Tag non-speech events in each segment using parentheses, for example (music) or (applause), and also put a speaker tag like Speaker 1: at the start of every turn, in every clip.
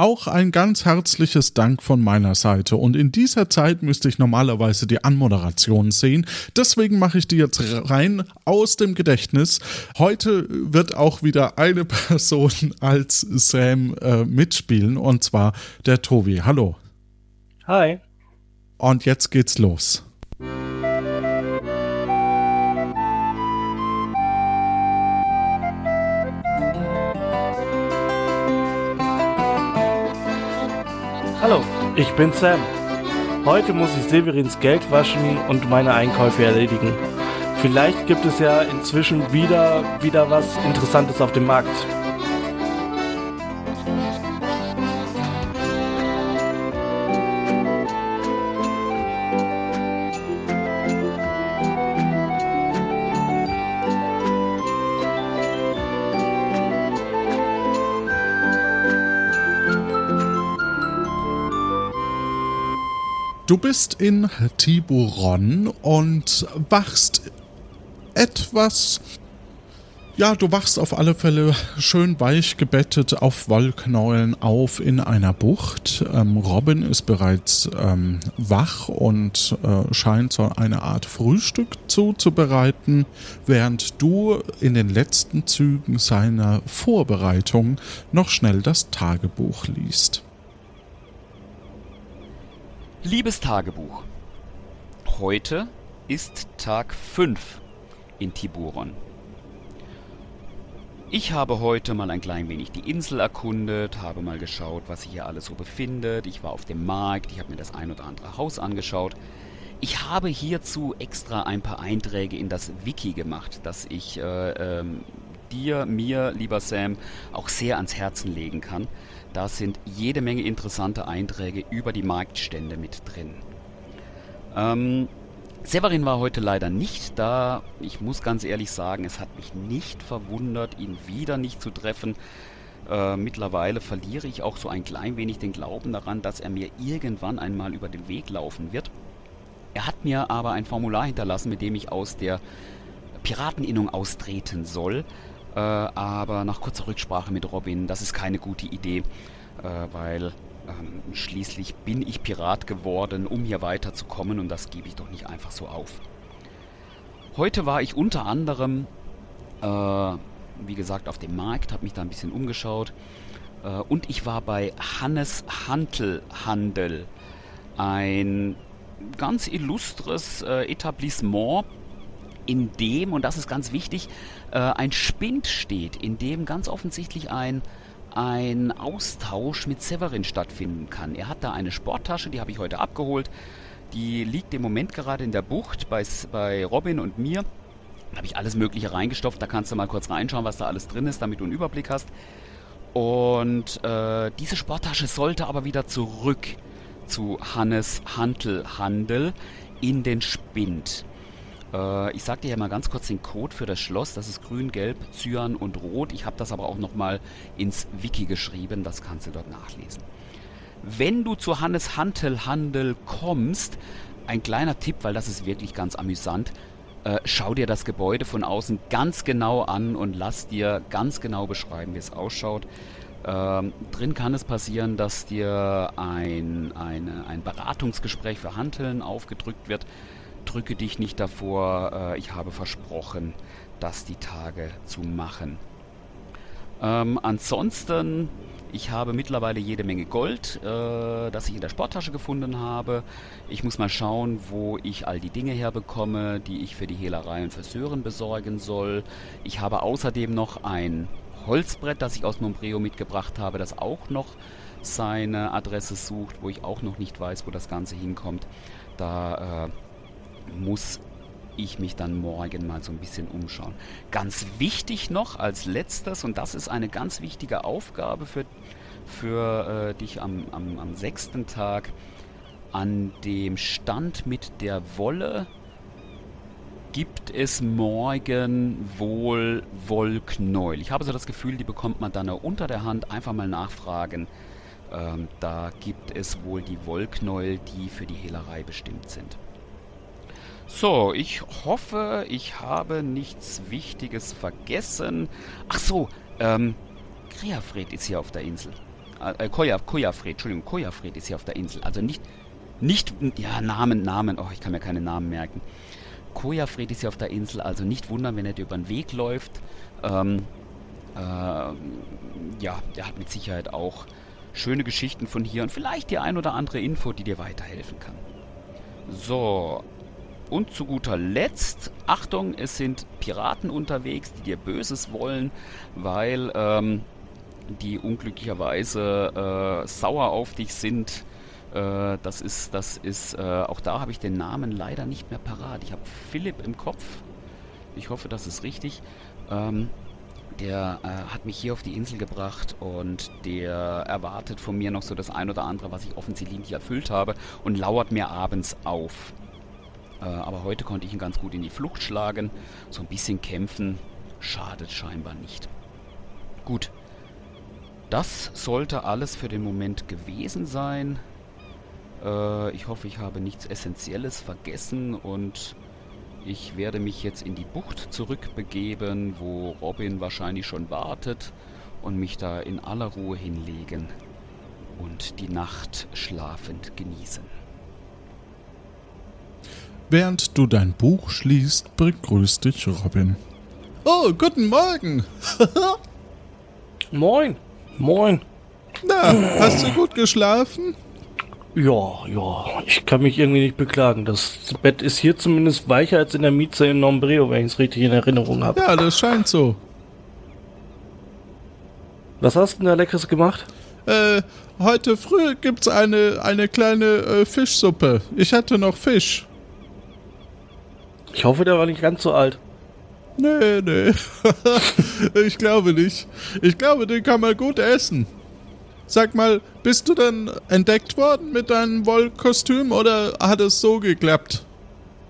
Speaker 1: Auch ein ganz herzliches Dank von meiner Seite. Und in dieser Zeit müsste ich normalerweise die Anmoderation sehen. Deswegen mache ich die jetzt rein aus dem Gedächtnis. Heute wird auch wieder eine (laughs) Person als Sam äh, mitspielen, und zwar der Tobi. Hallo.
Speaker 2: Hi.
Speaker 1: Und jetzt geht's los.
Speaker 2: Hallo, ich bin Sam. Heute muss ich Severins Geld waschen und meine Einkäufe erledigen. Vielleicht gibt es ja inzwischen wieder, wieder was Interessantes auf dem Markt.
Speaker 1: Bist in Tiburon und wachst etwas. Ja, du wachst auf alle Fälle schön weich gebettet auf Wollknäueln auf in einer Bucht. Ähm, Robin ist bereits ähm, wach und äh, scheint so eine Art Frühstück zuzubereiten, während du in den letzten Zügen seiner Vorbereitung noch schnell das Tagebuch liest.
Speaker 3: Liebes Tagebuch, heute ist Tag 5 in Tiburon. Ich habe heute mal ein klein wenig die Insel erkundet, habe mal geschaut, was sich hier alles so befindet. Ich war auf dem Markt, ich habe mir das ein oder andere Haus angeschaut. Ich habe hierzu extra ein paar Einträge in das Wiki gemacht, das ich äh, ähm, dir, mir, lieber Sam, auch sehr ans Herzen legen kann. Da sind jede Menge interessante Einträge über die Marktstände mit drin. Ähm, Severin war heute leider nicht da. Ich muss ganz ehrlich sagen, es hat mich nicht verwundert, ihn wieder nicht zu treffen. Äh, mittlerweile verliere ich auch so ein klein wenig den Glauben daran, dass er mir irgendwann einmal über den Weg laufen wird. Er hat mir aber ein Formular hinterlassen, mit dem ich aus der Pirateninnung austreten soll. Äh, aber nach kurzer Rücksprache mit Robin, das ist keine gute Idee, äh, weil ähm, schließlich bin ich Pirat geworden, um hier weiterzukommen und das gebe ich doch nicht einfach so auf. Heute war ich unter anderem, äh, wie gesagt, auf dem Markt, habe mich da ein bisschen umgeschaut äh, und ich war bei Hannes Hantelhandel, ein ganz illustres äh, Etablissement in dem, und das ist ganz wichtig, äh, ein Spind steht, in dem ganz offensichtlich ein, ein Austausch mit Severin stattfinden kann. Er hat da eine Sporttasche, die habe ich heute abgeholt. Die liegt im Moment gerade in der Bucht bei, bei Robin und mir. Da habe ich alles Mögliche reingestopft. Da kannst du mal kurz reinschauen, was da alles drin ist, damit du einen Überblick hast. Und äh, diese Sporttasche sollte aber wieder zurück zu Hannes Hantelhandel in den Spind. Äh, ich sage dir ja mal ganz kurz den Code für das Schloss. Das ist grün, gelb, cyan und rot. Ich habe das aber auch nochmal ins Wiki geschrieben. Das kannst du dort nachlesen. Wenn du zu Hannes Hantelhandel kommst, ein kleiner Tipp, weil das ist wirklich ganz amüsant. Äh, schau dir das Gebäude von außen ganz genau an und lass dir ganz genau beschreiben, wie es ausschaut. Ähm, drin kann es passieren, dass dir ein, eine, ein Beratungsgespräch für Handeln aufgedrückt wird drücke dich nicht davor, äh, ich habe versprochen, das die Tage zu machen. Ähm, ansonsten, ich habe mittlerweile jede Menge Gold, äh, das ich in der Sporttasche gefunden habe. Ich muss mal schauen, wo ich all die Dinge herbekomme, die ich für die Hehlerei und Friseuren besorgen soll. Ich habe außerdem noch ein Holzbrett, das ich aus Mombreo mitgebracht habe, das auch noch seine Adresse sucht, wo ich auch noch nicht weiß, wo das Ganze hinkommt. Da äh, muss ich mich dann morgen mal so ein bisschen umschauen. Ganz wichtig noch als letztes, und das ist eine ganz wichtige Aufgabe für, für äh, dich am, am, am sechsten Tag, an dem Stand mit der Wolle gibt es morgen wohl Wollknäuel. Ich habe so das Gefühl, die bekommt man dann unter der Hand. Einfach mal nachfragen. Ähm, da gibt es wohl die Wollknäuel, die für die Hehlerei bestimmt sind. So, ich hoffe, ich habe nichts Wichtiges vergessen. Ach so, ähm, Kreafred ist hier auf der Insel. Äh, Koja, Kojafred, Entschuldigung, Kojafred ist hier auf der Insel. Also nicht, nicht, ja, Namen, Namen, oh, ich kann mir keine Namen merken. Kojafred ist hier auf der Insel, also nicht wundern, wenn er dir über den Weg läuft. Ähm, äh, ja, der hat mit Sicherheit auch schöne Geschichten von hier und vielleicht die ein oder andere Info, die dir weiterhelfen kann. So, und zu guter Letzt, Achtung, es sind Piraten unterwegs, die dir Böses wollen, weil ähm, die unglücklicherweise äh, sauer auf dich sind. Äh, das ist, das ist, äh, auch da habe ich den Namen leider nicht mehr parat. Ich habe Philipp im Kopf. Ich hoffe, das ist richtig. Ähm, der äh, hat mich hier auf die Insel gebracht und der erwartet von mir noch so das ein oder andere, was ich offensichtlich nicht erfüllt habe und lauert mir abends auf. Äh, aber heute konnte ich ihn ganz gut in die Flucht schlagen. So ein bisschen kämpfen schadet scheinbar nicht. Gut. Das sollte alles für den Moment gewesen sein. Äh, ich hoffe, ich habe nichts Essentielles vergessen und ich werde mich jetzt in die Bucht zurückbegeben, wo Robin wahrscheinlich schon wartet und mich da in aller Ruhe hinlegen und die Nacht schlafend genießen.
Speaker 1: Während du dein Buch schließt, begrüßt dich Robin. Oh, guten Morgen. (laughs)
Speaker 2: Moin. Moin.
Speaker 1: Na, hast du gut geschlafen?
Speaker 2: Ja, ja. Ich kann mich irgendwie nicht beklagen. Das Bett ist hier zumindest weicher als in der Mieze in Nombreo, wenn ich es richtig in Erinnerung habe.
Speaker 1: Ja, das scheint so.
Speaker 2: Was hast du denn da Leckeres gemacht?
Speaker 1: Äh, heute früh gibt's eine, eine kleine äh, Fischsuppe. Ich hatte noch Fisch.
Speaker 2: Ich hoffe, der war nicht ganz so alt.
Speaker 1: Nee, nee. (laughs) ich glaube nicht. Ich glaube, den kann man gut essen. Sag mal, bist du dann entdeckt worden mit deinem Wollkostüm oder hat es so geklappt?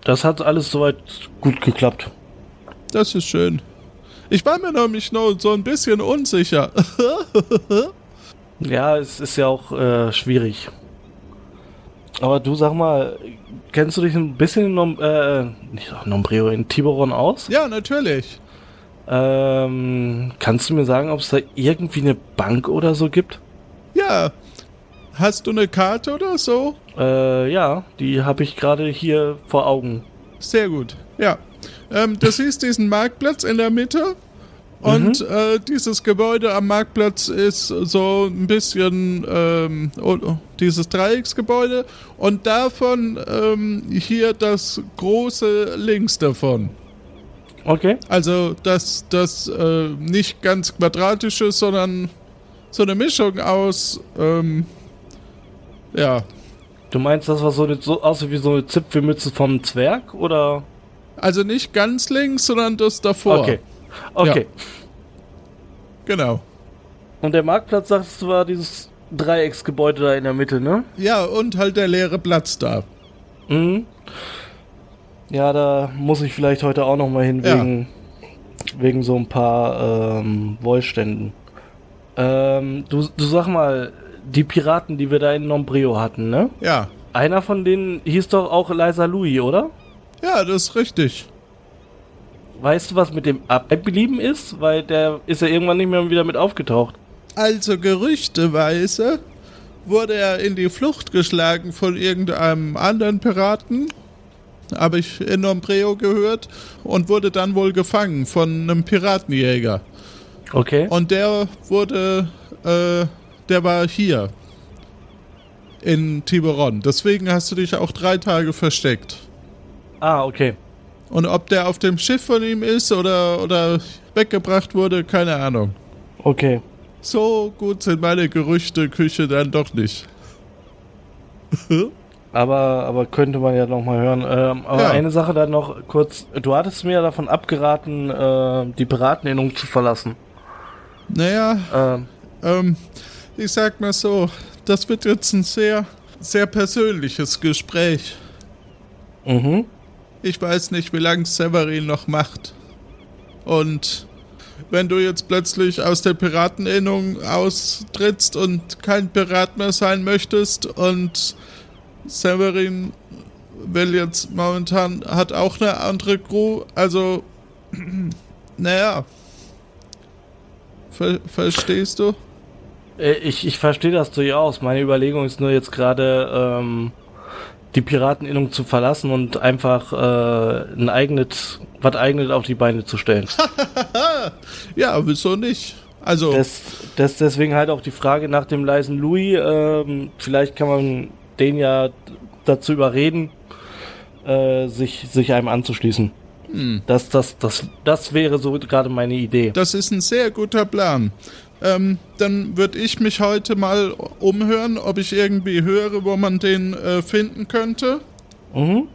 Speaker 2: Das hat alles soweit gut geklappt.
Speaker 1: Das ist schön. Ich war mir nämlich noch so ein bisschen unsicher. (laughs)
Speaker 2: ja, es ist ja auch äh, schwierig. Aber du sag mal, kennst du dich ein bisschen in Nom äh, nicht Nombreo, in Tiburon aus?
Speaker 1: Ja, natürlich.
Speaker 2: Ähm, kannst du mir sagen, ob es da irgendwie eine Bank oder so gibt?
Speaker 1: Ja. Hast du eine Karte oder so?
Speaker 2: Äh, ja, die habe ich gerade hier vor Augen.
Speaker 1: Sehr gut. Ja. Ähm, du siehst diesen Marktplatz in der Mitte und mhm. äh, dieses Gebäude am Marktplatz ist so ein bisschen ähm, oh, oh, dieses Dreiecksgebäude und davon ähm, hier das große links davon.
Speaker 2: Okay.
Speaker 1: Also das, das äh, nicht ganz quadratische, sondern so eine Mischung aus, ähm, ja.
Speaker 2: Du meinst, das war so, eine, so aussieht wie so eine Zipfelmütze vom Zwerg, oder?
Speaker 1: Also nicht ganz links, sondern das davor.
Speaker 2: Okay. Okay. Ja.
Speaker 1: Genau.
Speaker 2: Und der Marktplatz, sagst du, war dieses Dreiecksgebäude da in der Mitte, ne?
Speaker 1: Ja, und halt der leere Platz da.
Speaker 2: Mhm. Ja, da muss ich vielleicht heute auch noch mal hin, ja. wegen, wegen so ein paar ähm, Wollständen. Ähm, du, du sag mal, die Piraten, die wir da in Nombreo hatten, ne?
Speaker 1: Ja.
Speaker 2: Einer von denen hieß doch auch Liza Louis, oder?
Speaker 1: Ja, das ist richtig.
Speaker 2: Weißt du, was mit dem abgeblieben ist? Weil der ist ja irgendwann nicht mehr wieder mit aufgetaucht.
Speaker 1: Also gerüchteweise wurde er in die Flucht geschlagen von irgendeinem anderen Piraten, habe ich in Nombreo gehört, und wurde dann wohl gefangen von einem Piratenjäger.
Speaker 2: Okay.
Speaker 1: Und der wurde, äh, der war hier in Tiburon. Deswegen hast du dich auch drei Tage versteckt.
Speaker 2: Ah, okay.
Speaker 1: Und ob der auf dem Schiff von ihm ist oder, oder weggebracht wurde, keine Ahnung.
Speaker 2: Okay.
Speaker 1: So gut sind meine Gerüchte Küche dann doch nicht. (laughs)
Speaker 2: aber, aber könnte man ja noch mal hören. Ähm, aber ja. eine Sache dann noch kurz. Du hattest mir davon abgeraten, äh, die Pirateninnung zu verlassen.
Speaker 1: Naja, ähm. ähm, ich sag mal so, das wird jetzt ein sehr, sehr persönliches Gespräch.
Speaker 2: Mhm.
Speaker 1: Ich weiß nicht, wie lange Severin noch macht. Und wenn du jetzt plötzlich aus der Pirateninnung austrittst und kein Pirat mehr sein möchtest und Severin will jetzt momentan, hat auch eine andere Crew, also, (clears throat) naja. Ver verstehst du?
Speaker 2: Äh, Ich, ich verstehe das durchaus. Meine Überlegung ist nur jetzt gerade, ähm, die Pirateninnung zu verlassen und einfach äh, ein eigenes, was eigenes auf die Beine zu stellen. (laughs)
Speaker 1: Ja, wieso nicht? Also,
Speaker 2: Das, das deswegen halt auch die Frage nach dem leisen Louis. Ähm, vielleicht kann man den ja dazu überreden, äh, sich, sich einem anzuschließen. Das, das, das, das wäre so gerade meine Idee.
Speaker 1: das ist ein sehr guter Plan. Ähm, dann würde ich mich heute mal umhören, ob ich irgendwie höre, wo man den äh, finden könnte.
Speaker 2: Mhm.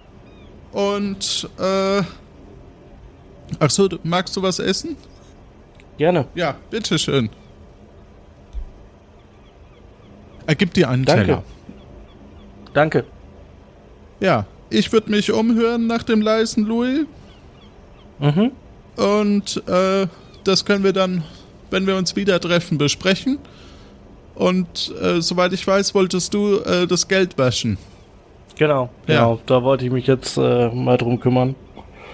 Speaker 1: Und, äh. Ach so, du- magst du was essen?
Speaker 2: Gerne.
Speaker 1: Ja, bitteschön. Er gibt dir einen
Speaker 2: Danke.
Speaker 1: Teller.
Speaker 2: Danke.
Speaker 1: Ja, ich würde mich umhören nach dem leisen Louis.
Speaker 2: Mhm.
Speaker 1: Und äh, das können wir dann, wenn wir uns wieder treffen, besprechen. Und äh, soweit ich weiß, wolltest du äh, das Geld waschen.
Speaker 2: Genau,
Speaker 1: Ja.
Speaker 2: genau. Da wollte ich mich jetzt äh, mal drum kümmern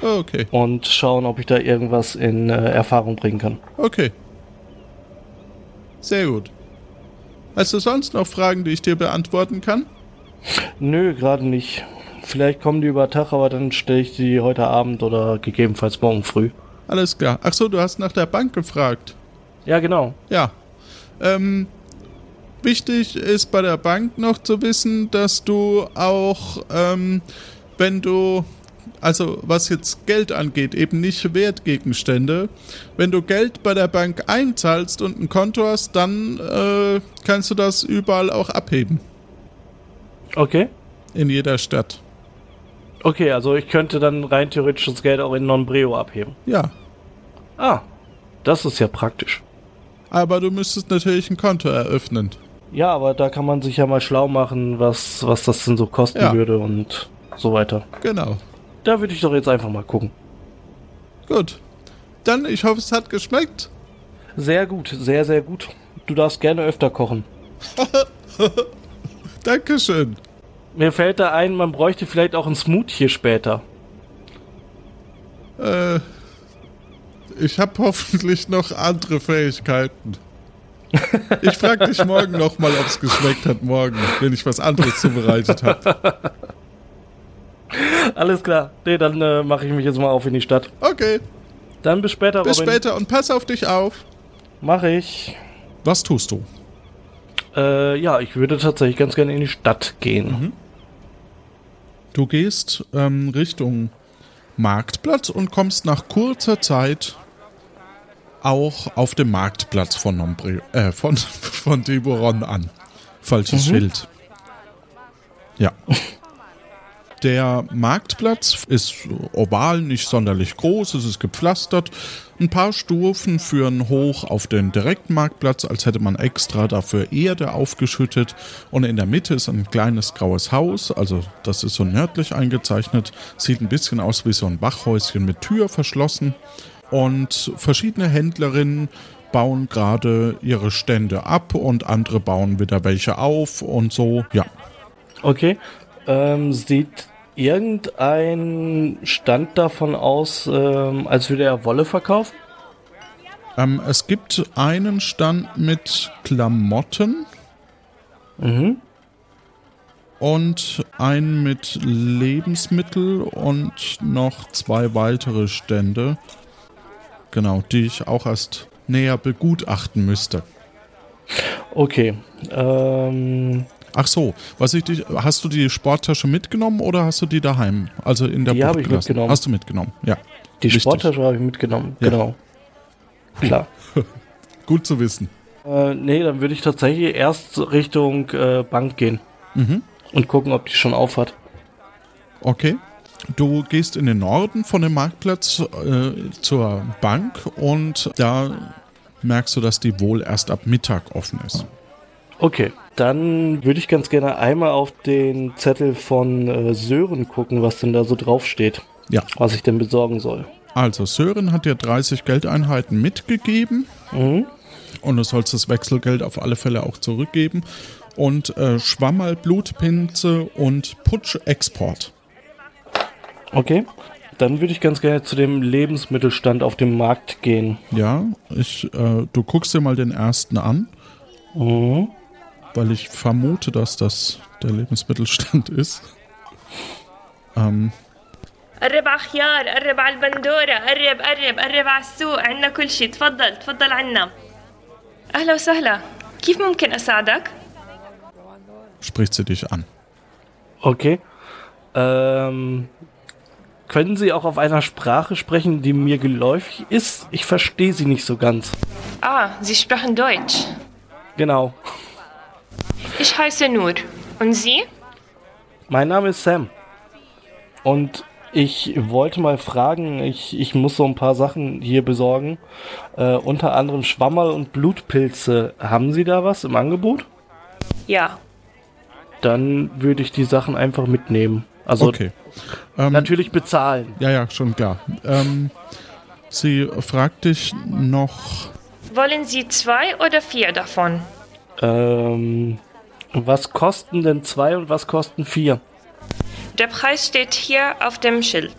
Speaker 1: Okay,
Speaker 2: und schauen, ob ich da irgendwas in äh, Erfahrung bringen kann.
Speaker 1: okay. Sehr gut. Hast du sonst noch Fragen, die ich dir beantworten kann?
Speaker 2: Nö, gerade nicht. Vielleicht kommen die über Tag, aber dann stelle ich die heute Abend oder gegebenenfalls morgen früh.
Speaker 1: Alles klar. Ach so, du hast nach der Bank gefragt.
Speaker 2: Ja, genau.
Speaker 1: Ja. Ähm, wichtig ist bei der Bank noch zu wissen, dass du auch, ähm, wenn du, also was jetzt Geld angeht, eben nicht Wertgegenstände, wenn du Geld bei der Bank einzahlst und ein Konto hast, dann äh, kannst du das überall auch abheben.
Speaker 2: Okay.
Speaker 1: In jeder Stadt.
Speaker 2: Okay, also ich könnte dann rein theoretisch das Geld auch in Non-Breo abheben.
Speaker 1: Ja.
Speaker 2: Ah, das ist ja praktisch.
Speaker 1: Aber du müsstest natürlich ein Konto eröffnen.
Speaker 2: Ja, aber da kann man sich ja mal schlau machen, was, was das denn so kosten
Speaker 1: Ja.
Speaker 2: würde und so weiter.
Speaker 1: Genau.
Speaker 2: Da würde ich doch jetzt einfach mal gucken.
Speaker 1: Gut. Dann, ich hoffe, es hat geschmeckt.
Speaker 2: Sehr gut, sehr, sehr gut. Du darfst gerne öfter kochen. (laughs)
Speaker 1: Dankeschön.
Speaker 2: Mir fällt da ein, man bräuchte vielleicht auch ein Smoothie später.
Speaker 1: Äh, ich habe hoffentlich noch andere Fähigkeiten. Ich frage dich morgen nochmal, ob es geschmeckt hat, morgen, wenn ich was anderes zubereitet habe.
Speaker 2: Alles klar. Nee, dann äh, mache ich mich jetzt mal auf in die Stadt.
Speaker 1: Okay,
Speaker 2: Dann bis später,
Speaker 1: bis
Speaker 2: Robin.
Speaker 1: später und pass auf dich auf.
Speaker 2: Mache ich.
Speaker 1: Was tust du?
Speaker 2: Äh, ja, ich würde tatsächlich ganz gerne in die Stadt gehen.
Speaker 1: Du gehst ähm, Richtung Marktplatz und kommst nach kurzer Zeit auch auf dem Marktplatz von Nombre, äh, von, (laughs) von Tiburon an. Falsches Schild. Ja. (laughs) Der Marktplatz ist oval, nicht sonderlich groß, es ist gepflastert. Ein paar Stufen führen hoch auf den Direktmarktplatz, als hätte man extra dafür Erde aufgeschüttet. Und in der Mitte ist ein kleines graues Haus, also das ist so nördlich eingezeichnet. Sieht ein bisschen aus wie so ein Wachhäuschen mit Tür verschlossen. Und verschiedene Händlerinnen bauen gerade ihre Stände ab und andere bauen wieder welche auf und so. Ja,
Speaker 2: Okay. Ähm, sieht irgendein Stand davon aus, ähm, als würde er Wolle verkaufen?
Speaker 1: Ähm, es gibt einen Stand mit Klamotten
Speaker 2: Mhm.
Speaker 1: und einen mit Lebensmittel und noch zwei weitere Stände. Genau, die ich auch erst näher begutachten müsste.
Speaker 2: Okay. Ähm,
Speaker 1: Ach so, was ich dich, hast du die Sporttasche mitgenommen oder hast du die daheim? Also in der
Speaker 2: Die habe ich
Speaker 1: gelassen?
Speaker 2: mitgenommen.
Speaker 1: Hast du mitgenommen? Ja.
Speaker 2: die
Speaker 1: Wichtig.
Speaker 2: Sporttasche habe ich mitgenommen.
Speaker 1: Ja.
Speaker 2: Genau. Klar. (laughs)
Speaker 1: Gut zu wissen.
Speaker 2: Äh, nee, dann würde ich tatsächlich erst Richtung äh, Bank gehen.
Speaker 1: Mhm.
Speaker 2: Und gucken, ob die schon auf hat.
Speaker 1: Okay. Du gehst in den Norden von dem Marktplatz äh, zur Bank und da merkst du, dass die wohl erst ab Mittag offen ist.
Speaker 2: Okay, dann würde ich ganz gerne einmal auf den Zettel von äh, Sören gucken, was denn da so drauf steht.
Speaker 1: Ja.
Speaker 2: was ich denn besorgen soll.
Speaker 1: Also, Sören hat dir 30 Geldeinheiten mitgegeben.
Speaker 2: Mhm.
Speaker 1: Und du sollst das Wechselgeld auf alle Fälle auch zurückgeben. Und äh, Schwammerl, Blutpinze und Putsch-Export.
Speaker 2: Okay. Dann würde ich ganz gerne zu dem Lebensmittelstand auf dem Markt gehen.
Speaker 1: Ja, ich, äh, du guckst dir mal den ersten an,
Speaker 2: Mhm.
Speaker 1: weil ich vermute, dass das der Lebensmittelstand (laughs) ist. Ähm,
Speaker 4: قرب على خيار قرب على البندورة قرب قرب قرب على السوق عنا كل شي تفضل تفضل عنا أهلا وسهلا كيف ممكن أساعدك؟
Speaker 1: spricht sie dich an.
Speaker 2: Okay. Ähm, können Sie auch auf einer Sprache sprechen, die mir geläufig ist? Ich verstehe sie nicht so ganz.
Speaker 4: Ah, Sie sprechen Deutsch.
Speaker 2: Genau.
Speaker 4: Ich heiße Nur. Und Sie?
Speaker 2: Mein Name ist Sam. Und ich wollte mal fragen, ich, ich muss so ein paar Sachen hier besorgen. Äh, unter anderem Schwammerl und Blutpilze. Haben Sie da was im Angebot?
Speaker 4: Ja.
Speaker 2: Dann würde ich die Sachen einfach mitnehmen. Also
Speaker 1: Okay. Ähm,
Speaker 2: natürlich bezahlen.
Speaker 1: ja, ja, schon klar. Ähm, sie fragt dich noch,
Speaker 4: Wollen Sie zwei oder vier davon?
Speaker 2: Ähm, was kosten denn zwei und was kosten vier?
Speaker 4: Der Preis steht hier auf dem Schild.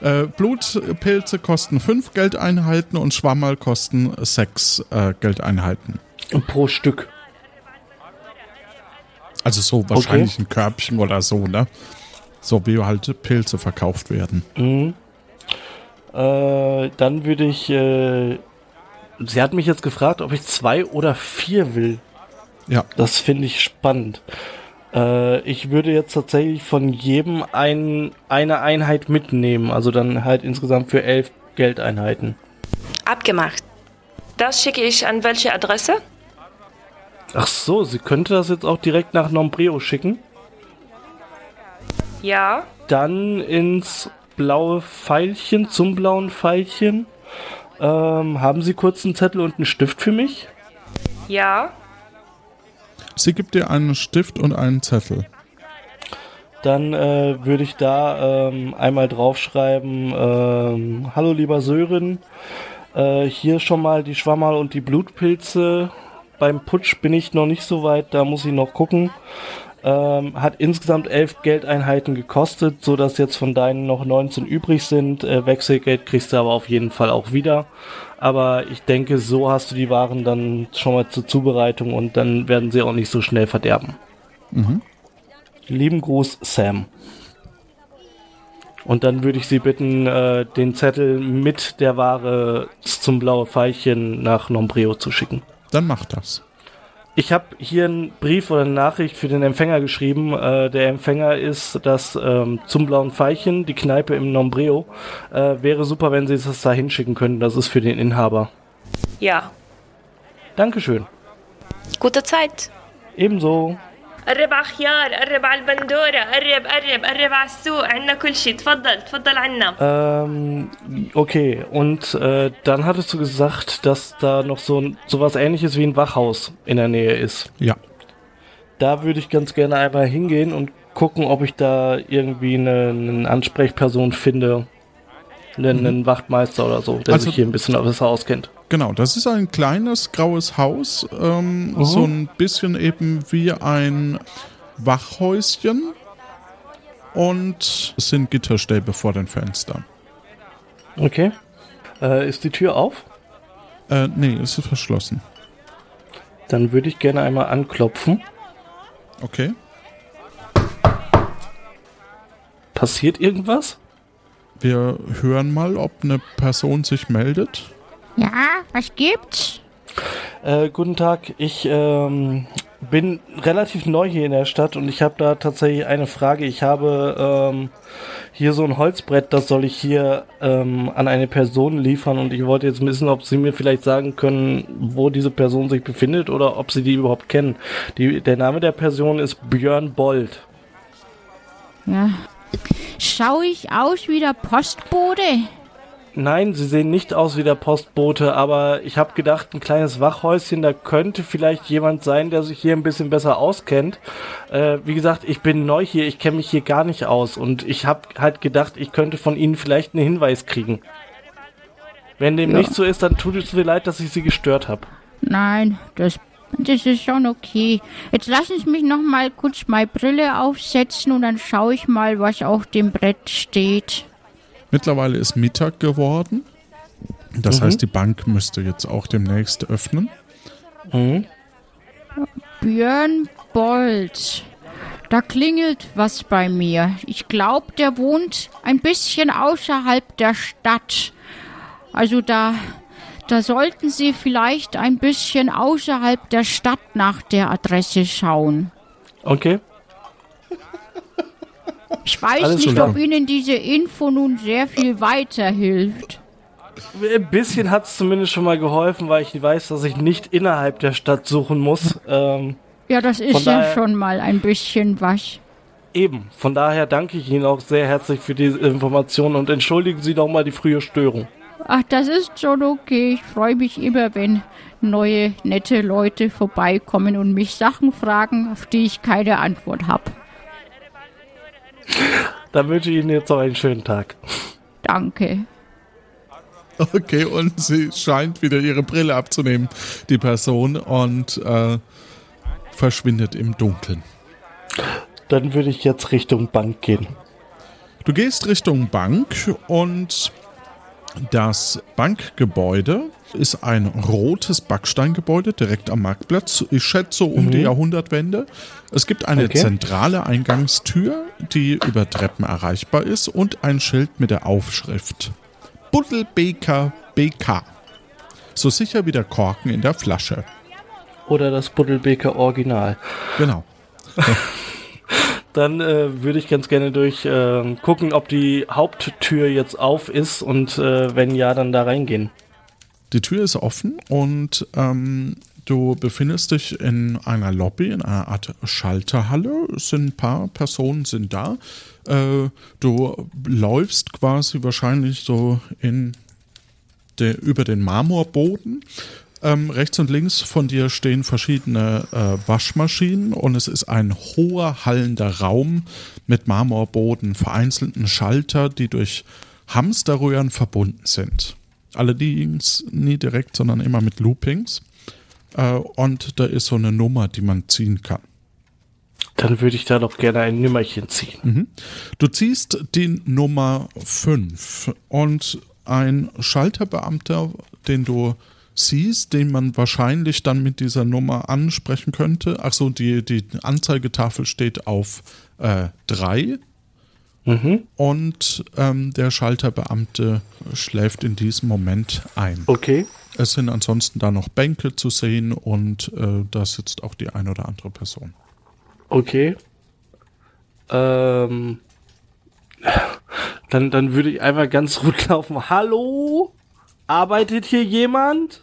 Speaker 1: äh, Blutpilze kosten 5 Geldeinheiten und Schwammerl kosten 6 äh, Geldeinheiten.
Speaker 2: Pro Stück.
Speaker 1: Also so wahrscheinlich ein Körbchen oder so, ne? So wie halt Pilze verkauft werden.
Speaker 2: Mhm. Äh, dann würde ich. Äh, sie hat mich jetzt gefragt, ob ich zwei oder vier will.
Speaker 1: Ja,
Speaker 2: Das finde ich spannend. Äh, ich würde jetzt tatsächlich von jedem ein, eine Einheit mitnehmen. Also dann halt insgesamt für elf Geldeinheiten.
Speaker 4: Abgemacht. Das schicke ich an welche Adresse?
Speaker 2: Ach so, sie könnte das jetzt auch direkt nach Nombreo schicken.
Speaker 4: Ja.
Speaker 2: Dann ins blaue Pfeilchen, zum blauen Pfeilchen. Ähm, haben Sie kurz einen Zettel und einen Stift für mich?
Speaker 4: Ja.
Speaker 1: sie gibt dir einen Stift und einen Zettel.
Speaker 2: Dann äh, würde ich da ähm, einmal draufschreiben, ähm, hallo lieber Sören, äh, hier schon mal die Schwammerl und die Blutpilze. Beim Putsch bin ich noch nicht so weit, da muss ich noch gucken. Ähm, hat insgesamt elf Geldeinheiten gekostet, so dass jetzt von deinen noch 19 übrig sind. Äh, Wechselgeld kriegst du aber auf jeden Fall auch wieder. Aber ich denke, so hast du die Waren dann schon mal zur Zubereitung und dann werden sie auch nicht so schnell verderben. Lieben Gruß, Sam. Und dann würde ich Sie bitten, äh, den Zettel mit der Ware zum blaue Pfeilchen nach Nombreo zu schicken.
Speaker 1: Dann mach das.
Speaker 2: Ich habe hier einen Brief oder eine Nachricht für den Empfänger geschrieben. Äh, der Empfänger ist das ähm, zum blauen Pfeilchen, die Kneipe im Nombreo. Äh, wäre super, wenn Sie das da hinschicken könnten. Das ist für den Inhaber.
Speaker 4: Ja.
Speaker 2: Dankeschön.
Speaker 4: Gute Zeit.
Speaker 2: Ebenso.
Speaker 4: قرب على خيار قرب على البندورة قرب قرب قرب على السوق عنا كل شي تفضل تفضل عنا
Speaker 2: Ähm, okay, und äh, dann hattest du gesagt, dass da noch so ein, sowas ähnliches wie ein Wachhaus in der Nähe ist.
Speaker 1: Ja.
Speaker 2: Da würde ich ganz gerne einmal hingehen und gucken, ob ich da irgendwie eine, eine Ansprechperson finde. Einen, einen Wachtmeister oder so, der
Speaker 1: Also-
Speaker 2: sich hier ein bisschen besser auskennt.
Speaker 1: Genau, das ist ein kleines graues Haus, ähm, so ein bisschen eben wie ein Wachhäuschen und es sind Gitterstäbe vor den Fenstern.
Speaker 2: Okay. Äh, ist die Tür auf?
Speaker 1: Äh, nee, es ist verschlossen.
Speaker 2: Dann würde ich gerne einmal anklopfen.
Speaker 1: Okay.
Speaker 2: Passiert irgendwas?
Speaker 1: Wir hören mal, ob eine Person sich meldet.
Speaker 5: Ja, was gibt's?
Speaker 2: Äh, guten Tag, ich ähm, bin relativ neu hier in der Stadt und ich habe da tatsächlich eine Frage. Ich habe ähm, hier so ein Holzbrett, das soll ich hier ähm, an eine Person liefern und ich wollte jetzt wissen, ob Sie mir vielleicht sagen können, wo diese Person sich befindet oder ob Sie die überhaupt kennen. Die, der Name der Person ist Björn Bold.
Speaker 5: Ja. Schau ich aus wie der Postbote?
Speaker 2: Nein, sie sehen nicht aus wie der Postbote, aber ich habe gedacht, ein kleines Wachhäuschen, da könnte vielleicht jemand sein, der sich hier ein bisschen besser auskennt. Äh, wie gesagt, ich bin neu hier, ich kenne mich hier gar nicht aus und ich habe halt gedacht, ich könnte von Ihnen vielleicht einen Hinweis kriegen. Wenn dem
Speaker 5: Ja.
Speaker 2: nicht so ist, dann tut es mir leid, dass ich Sie gestört habe.
Speaker 5: Nein, das, das ist schon okay. Jetzt lassen Sie mich noch mal kurz meine Brille aufsetzen und dann schaue ich mal, was auf dem Brett steht.
Speaker 1: Mittlerweile ist Mittag geworden. Das
Speaker 2: Mhm.
Speaker 1: heißt, die Bank müsste jetzt auch demnächst öffnen.
Speaker 2: Mhm.
Speaker 5: Björn Bolt. Da klingelt was bei mir. Ich glaube, der wohnt ein bisschen außerhalb der Stadt. Also da, da sollten Sie vielleicht ein bisschen außerhalb der Stadt nach der Adresse schauen.
Speaker 2: Okay.
Speaker 5: Ich weiß
Speaker 2: Alles
Speaker 5: nicht, ob Ihnen diese Info nun sehr viel weiterhilft.
Speaker 2: Ein bisschen hat es zumindest schon mal geholfen, weil ich weiß, dass ich nicht innerhalb der Stadt suchen muss. Ähm,
Speaker 5: Ja, das ist ja schon mal ein bisschen was.
Speaker 2: eben. Von daher danke ich Ihnen auch sehr herzlich für diese Information und entschuldigen Sie doch mal die frühe Störung.
Speaker 5: Ach, das ist schon okay. Ich freue mich immer, wenn neue, nette Leute vorbeikommen und mich Sachen fragen, auf die ich keine Antwort habe. (laughs)
Speaker 2: Dann wünsche ich Ihnen jetzt noch einen schönen Tag.
Speaker 5: Danke.
Speaker 1: Okay, und sie scheint wieder ihre Brille abzunehmen, die Person, und äh, verschwindet im Dunkeln.
Speaker 2: Dann würde ich jetzt Richtung Bank gehen.
Speaker 1: Du gehst Richtung Bank und das Bankgebäude ist ein rotes Backsteingebäude direkt am Marktplatz. Ich schätze um die Jahrhundertwende. Es gibt eine
Speaker 2: Okay.
Speaker 1: zentrale Eingangstür, die über Treppen erreichbar ist und ein Schild mit der Aufschrift Buddelbeker BK. So sicher wie der Korken in der Flasche.
Speaker 2: Oder das Buddelbeker Original.
Speaker 1: Genau. (laughs)
Speaker 2: Dann äh, würde ich ganz gerne durch äh, gucken, ob die Haupttür jetzt auf ist und äh, wenn ja, dann da reingehen.
Speaker 1: Die Tür ist offen und ähm, du befindest dich in einer Lobby, in einer Art Schalterhalle. Es sind ein paar Personen sind da. Äh, du läufst quasi wahrscheinlich so in der, über den Marmorboden. Ähm, rechts und links von dir stehen verschiedene äh, Waschmaschinen und es ist ein hoher, hallender Raum mit Marmorboden, vereinzelten Schalter, die durch Hamsterröhren verbunden sind. Allerdings nie direkt, sondern immer mit Loopings. Äh, und da ist so eine Nummer, die man ziehen kann.
Speaker 2: Dann würde ich da doch gerne ein Nimmerchen ziehen.
Speaker 1: Du ziehst die Nummer 5 und ein Schalterbeamter, den du siehst, den man wahrscheinlich dann mit dieser Nummer ansprechen könnte. Achso, die, die Anzeigetafel steht auf 3
Speaker 2: Mhm.
Speaker 1: und ähm, der Schalterbeamte schläft in diesem Moment ein.
Speaker 2: Okay.
Speaker 1: Es sind ansonsten da noch Bänke zu sehen und äh, da sitzt auch die ein oder andere Person.
Speaker 2: Okay. Ähm, dann, dann würde ich einmal ganz (laughs) ruhig laufen. Hallo? Arbeitet hier jemand?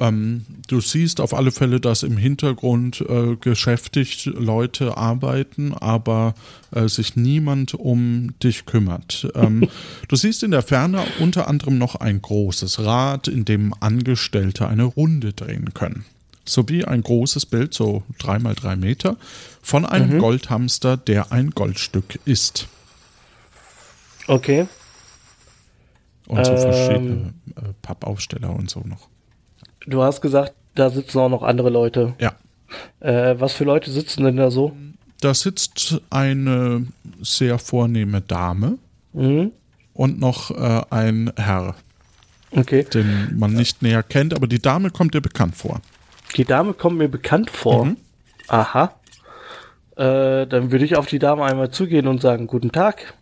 Speaker 1: Ähm, du siehst auf alle Fälle, dass im Hintergrund äh, geschäftigt Leute arbeiten, aber äh, sich niemand um dich kümmert. Ähm, (laughs) du siehst in der Ferne unter anderem noch ein großes Rad, in dem Angestellte eine Runde drehen können. Sowie ein großes Bild, so drei mal drei Meter, von einem Goldhamster, der ein Goldstück ist.
Speaker 2: Okay.
Speaker 1: Und so
Speaker 2: Ähm.
Speaker 1: verschiedene äh, Pappaufsteller und so noch.
Speaker 2: Du hast gesagt, da sitzen auch noch andere Leute.
Speaker 1: Ja.
Speaker 2: Äh, was für Leute sitzen denn da so?
Speaker 1: Da sitzt eine sehr vornehme Dame
Speaker 2: Mhm.
Speaker 1: und noch äh, ein Herr,
Speaker 2: Okay.
Speaker 1: den man nicht näher kennt, aber die Dame kommt dir bekannt vor.
Speaker 2: Die Dame kommt mir bekannt vor.
Speaker 1: Mhm.
Speaker 2: Aha. Äh, dann würde ich auf die Dame einmal zugehen und sagen, guten Tag.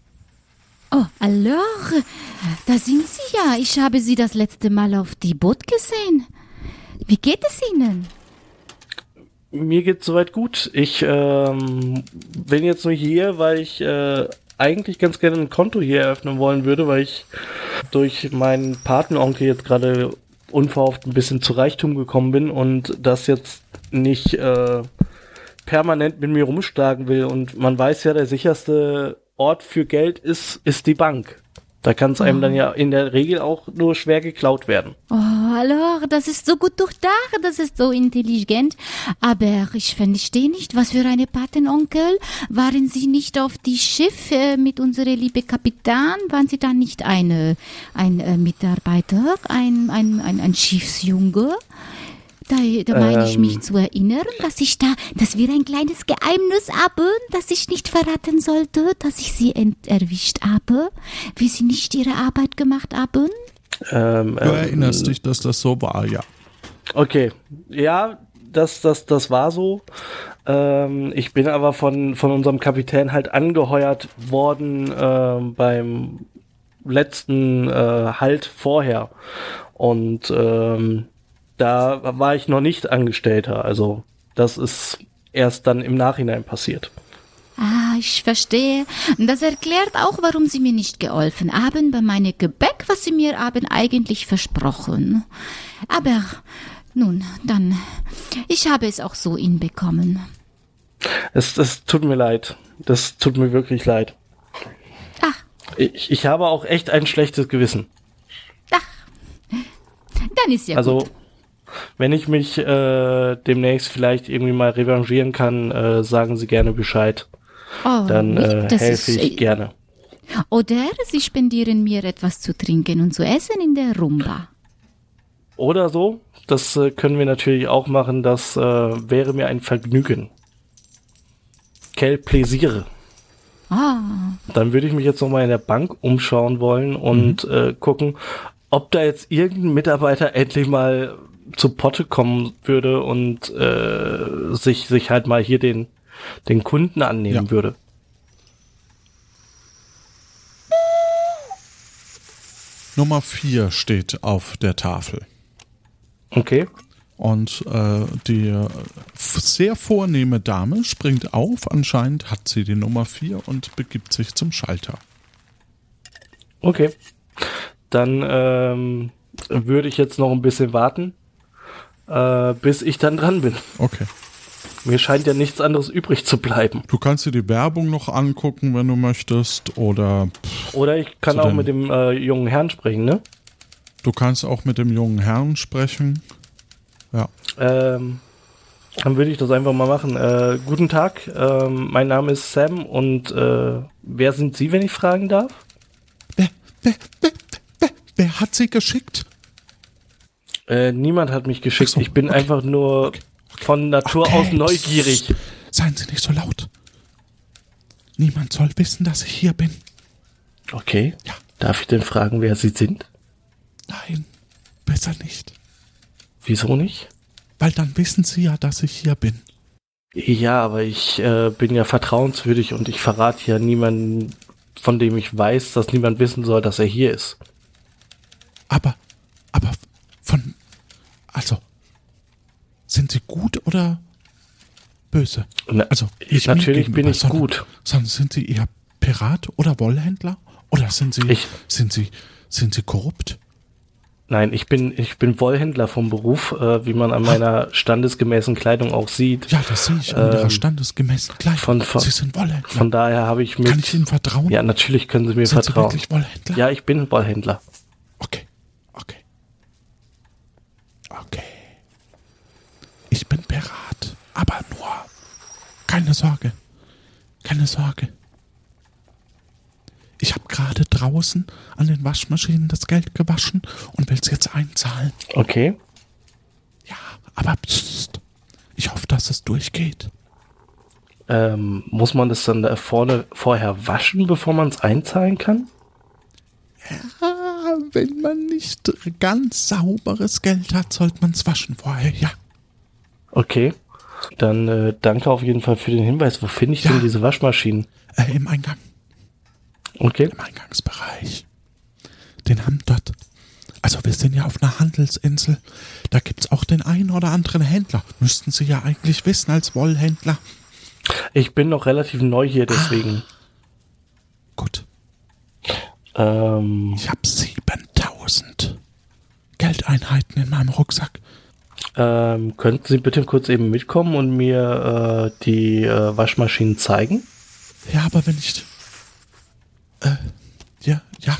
Speaker 6: Oh, alors, da sind Sie ja. Ich habe Sie das letzte Mal auf die Boot gesehen. Wie geht es Ihnen?
Speaker 2: Mir geht's soweit gut. Ich ähm, bin jetzt nur hier, weil ich äh, eigentlich ganz gerne ein Konto hier eröffnen wollen würde, weil ich durch meinen Patenonkel jetzt gerade unverhofft ein bisschen zu Reichtum gekommen bin und das jetzt nicht äh, permanent mit mir rumschlagen will. Und man weiß ja, der sicherste Ort für Geld ist, ist die Bank. Da kann es einem dann ja in der Regel auch nur schwer geklaut werden.
Speaker 6: Oh, alors, das ist so gut durchdacht, das ist so intelligent. Aber ich verstehe nicht, was für eine Patenonkel. Waren Sie nicht auf die Schiff äh, mit unserer liebe Kapitän? Waren Sie da nicht eine, ein äh, Mitarbeiter, ein, ein, ein, ein Schiffsjunge? Da, da meine ich mich
Speaker 2: Ähm.
Speaker 6: zu erinnern, dass ich da, dass wir ein kleines Geheimnis haben, das ich nicht verraten sollte, dass ich sie ent erwischt habe, wie sie nicht ihre Arbeit gemacht haben.
Speaker 2: Ähm,
Speaker 1: Du erinnerst dich, dass das so war, ja.
Speaker 2: Okay, ja, das, das, das war so. Ähm, ich bin aber von, von unserem Kapitän halt angeheuert worden ähm, beim letzten äh, Halt vorher. Und ähm, da war ich noch nicht Angestellter. Also das ist erst dann im Nachhinein passiert.
Speaker 6: Ah, ich verstehe. Das erklärt auch, warum Sie mir nicht geholfen haben bei meinem Gebäck, was Sie mir haben eigentlich versprochen. Aber nun, dann, ich habe es auch so hinbekommen.
Speaker 2: Es, es tut mir leid. Das tut mir wirklich leid.
Speaker 6: Ach,
Speaker 2: Ich, ich habe auch echt ein schlechtes Gewissen.
Speaker 6: ach, dann ist ja
Speaker 2: also,
Speaker 6: gut.
Speaker 2: Wenn ich mich äh, demnächst vielleicht irgendwie mal revanchieren kann, äh, sagen Sie gerne Bescheid.
Speaker 6: Oh,
Speaker 2: Dann äh, helfe ich
Speaker 6: äh,
Speaker 2: gerne.
Speaker 6: Oder Sie spendieren mir etwas zu trinken und zu essen in der Rumba.
Speaker 2: Oder so, das äh, können wir natürlich auch machen. Das äh, wäre mir ein Vergnügen. Quel Plaisir.
Speaker 6: Ah,
Speaker 2: Dann würde ich mich jetzt nochmal in der Bank umschauen wollen und äh, gucken, ob da jetzt irgendein Mitarbeiter endlich mal zu Potte kommen würde und äh, sich, sich halt mal hier den, den Kunden annehmen
Speaker 1: Ja.
Speaker 2: würde.
Speaker 1: Nummer 4 steht auf der Tafel.
Speaker 2: Okay.
Speaker 1: Und äh, die äh, sehr vornehme Dame springt auf. Anscheinend hat sie die Nummer 4 und begibt sich zum Schalter.
Speaker 2: Okay. Dann ähm, würde ich jetzt noch ein bisschen warten, äh, bis ich dann dran bin.
Speaker 1: Okay.
Speaker 2: Mir scheint ja nichts anderes übrig zu bleiben.
Speaker 1: Du kannst dir die Werbung noch angucken, wenn du möchtest. Oder pff,
Speaker 2: Oder ich kann auch mit dem äh, jungen Herrn sprechen, ne?
Speaker 1: du kannst auch mit dem jungen Herrn sprechen. Ja.
Speaker 2: Ähm, dann würde ich das einfach mal machen. Äh, guten Tag, ähm, mein Name ist Sam und äh, wer sind Sie, wenn ich fragen darf?
Speaker 1: Wer, wer, wer, wer, wer hat sie geschickt?
Speaker 2: Äh, niemand hat mich geschickt.
Speaker 1: So,
Speaker 2: ich bin
Speaker 1: okay.
Speaker 2: einfach nur von Natur
Speaker 1: Okay.
Speaker 2: aus neugierig.
Speaker 1: Seien Sie nicht so laut. Niemand soll wissen, dass ich hier bin.
Speaker 2: Okay.
Speaker 1: Ja.
Speaker 2: Darf ich denn fragen, wer Sie sind?
Speaker 1: Nein, besser nicht.
Speaker 2: Wieso nicht?
Speaker 1: Weil dann wissen Sie ja, dass ich hier bin.
Speaker 2: Ja, aber ich äh, bin ja vertrauenswürdig und ich verrate ja niemanden, von dem ich weiß, dass niemand wissen soll, dass er hier ist.
Speaker 1: Aber, aber von, also, sind Sie gut oder böse?
Speaker 2: Na,
Speaker 1: Also,
Speaker 2: ich, natürlich bin ich
Speaker 1: sondern-
Speaker 2: gut.
Speaker 1: Sondern sind Sie eher Pirat oder Wollhändler? Oder sind Sie,
Speaker 2: Ich-
Speaker 1: sind Sie, sind Sie korrupt?
Speaker 2: Nein, ich bin, ich bin Wollhändler vom Beruf, äh, wie man an meiner standesgemäßen Kleidung auch sieht.
Speaker 1: Ja, das sehe ich an Ihrer
Speaker 2: Ähm,
Speaker 1: standesgemäßen Kleidung.
Speaker 2: von- von-
Speaker 1: Sie sind Wollhändler.
Speaker 2: Von daher habe ich mit.
Speaker 1: Kann ich Ihnen vertrauen?
Speaker 2: ja, natürlich können Sie mir
Speaker 1: sind Sie
Speaker 2: vertrauen.
Speaker 1: wirklich Wollhändler?
Speaker 2: Ja, ich bin Wollhändler.
Speaker 1: Okay, okay. Okay. Pirat, aber nur. Keine Sorge. Keine Sorge. Ich habe gerade draußen an den Waschmaschinen das Geld gewaschen und will es jetzt einzahlen.
Speaker 2: Okay.
Speaker 1: Ja, aber psst. Ich hoffe, dass es durchgeht.
Speaker 2: Ähm, muss man das dann da vorne vorher waschen, bevor man es einzahlen kann?
Speaker 1: Ah, wenn man nicht ganz sauberes Geld hat, sollte man es waschen vorher, ja.
Speaker 2: Okay. Dann äh, danke auf jeden Fall für den Hinweis. Wo finde ich
Speaker 1: Ja.
Speaker 2: denn diese Waschmaschinen?
Speaker 1: Äh, Im Eingang.
Speaker 2: Okay.
Speaker 1: im Eingangsbereich. Den haben dort. Also wir sind ja auf einer Handelsinsel. Da gibt es auch den einen oder anderen Händler. Müssten Sie ja eigentlich wissen als Wollhändler.
Speaker 2: Ich bin noch relativ neu hier, deswegen.
Speaker 1: Gut,
Speaker 2: Ähm,
Speaker 1: ich habe 7000 Geldeinheiten in meinem Rucksack.
Speaker 2: Ähm, könnten Sie bitte kurz eben mitkommen und mir äh, die äh, Waschmaschinen zeigen?
Speaker 1: Ja, aber wenn ich... Äh, ja, ja,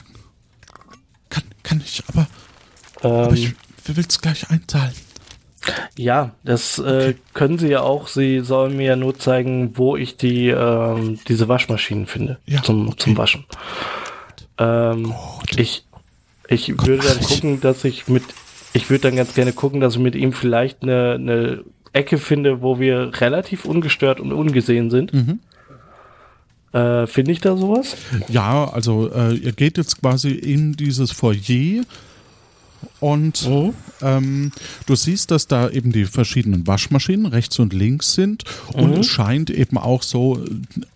Speaker 1: kann ich, aber, aber
Speaker 2: Ähm,
Speaker 1: ich will es gleich einzahlen.
Speaker 2: ja, das äh, können Sie ja auch. Sie sollen mir ja nur zeigen, wo ich die ähm, diese Waschmaschinen finde
Speaker 1: Ja,
Speaker 2: zum,
Speaker 1: okay.
Speaker 2: zum Waschen. Ähm, ich ich würde dann gucken, dass ich mit ich würde dann ganz gerne gucken, dass ich mit ihm vielleicht eine, eine Ecke finde, wo wir relativ ungestört und ungesehen sind.
Speaker 1: Mhm.
Speaker 2: Äh, finde ich da sowas?
Speaker 1: Ja, also äh, ihr geht jetzt quasi in dieses Foyer und
Speaker 2: Mhm.
Speaker 1: ähm, du siehst, dass da eben die verschiedenen Waschmaschinen rechts und links sind und
Speaker 2: Mhm.
Speaker 1: es scheint eben auch so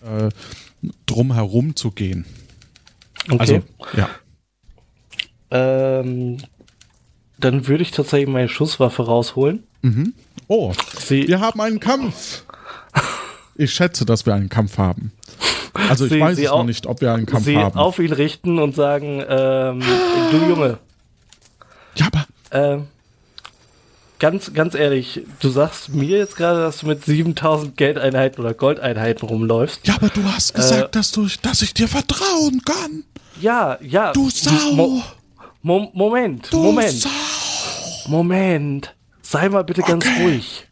Speaker 1: äh, drumherum zu gehen.
Speaker 2: Okay.
Speaker 1: Also, ja.
Speaker 2: ähm, dann würde ich tatsächlich meine Schusswaffe rausholen.
Speaker 1: Oh,
Speaker 2: Sie,
Speaker 1: wir haben einen Kampf. Ich schätze, dass wir einen Kampf haben. Also ich
Speaker 2: Sie-
Speaker 1: weiß
Speaker 2: Sie
Speaker 1: es noch nicht, ob wir einen Kampf
Speaker 2: sie
Speaker 1: haben.
Speaker 2: auf ihn richten und sagen, ähm, du Junge,
Speaker 1: ja, aber
Speaker 2: ähm, ganz, ganz ehrlich, du sagst mir jetzt gerade, dass du mit 7000 Geldeinheiten oder Goldeinheiten rumläufst.
Speaker 1: ja, aber du hast gesagt, dass du, dass ich dir vertrauen kann.
Speaker 2: Ja, ja.
Speaker 1: Du Sau.
Speaker 2: Mo Mo Moment,
Speaker 1: Du
Speaker 2: Moment,
Speaker 1: Sau.
Speaker 2: Moment. Sei mal bitte ganz
Speaker 1: Okay.
Speaker 2: ruhig.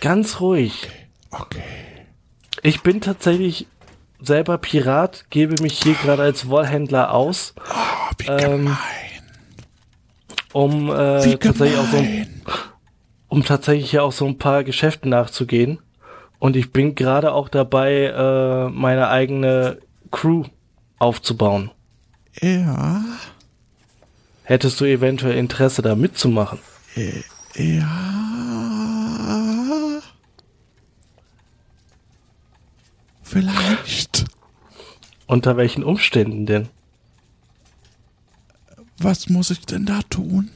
Speaker 2: Ganz ruhig.
Speaker 1: Okay.
Speaker 2: Ich bin tatsächlich selber Pirat, gebe mich hier gerade als Wollhändler aus,
Speaker 1: Oh, wie
Speaker 2: Ähm, um äh,
Speaker 1: Wie
Speaker 2: tatsächlich auch so
Speaker 1: gemein.
Speaker 2: um tatsächlich hier auch so ein paar Geschäften nachzugehen. Und ich bin gerade auch dabei, äh, meine eigene Crew aufzubauen.
Speaker 1: Ja,
Speaker 2: Hättest du eventuell Interesse, da mitzumachen?
Speaker 1: ja. Vielleicht.
Speaker 2: Unter welchen Umständen denn?
Speaker 1: Was muss ich denn da tun?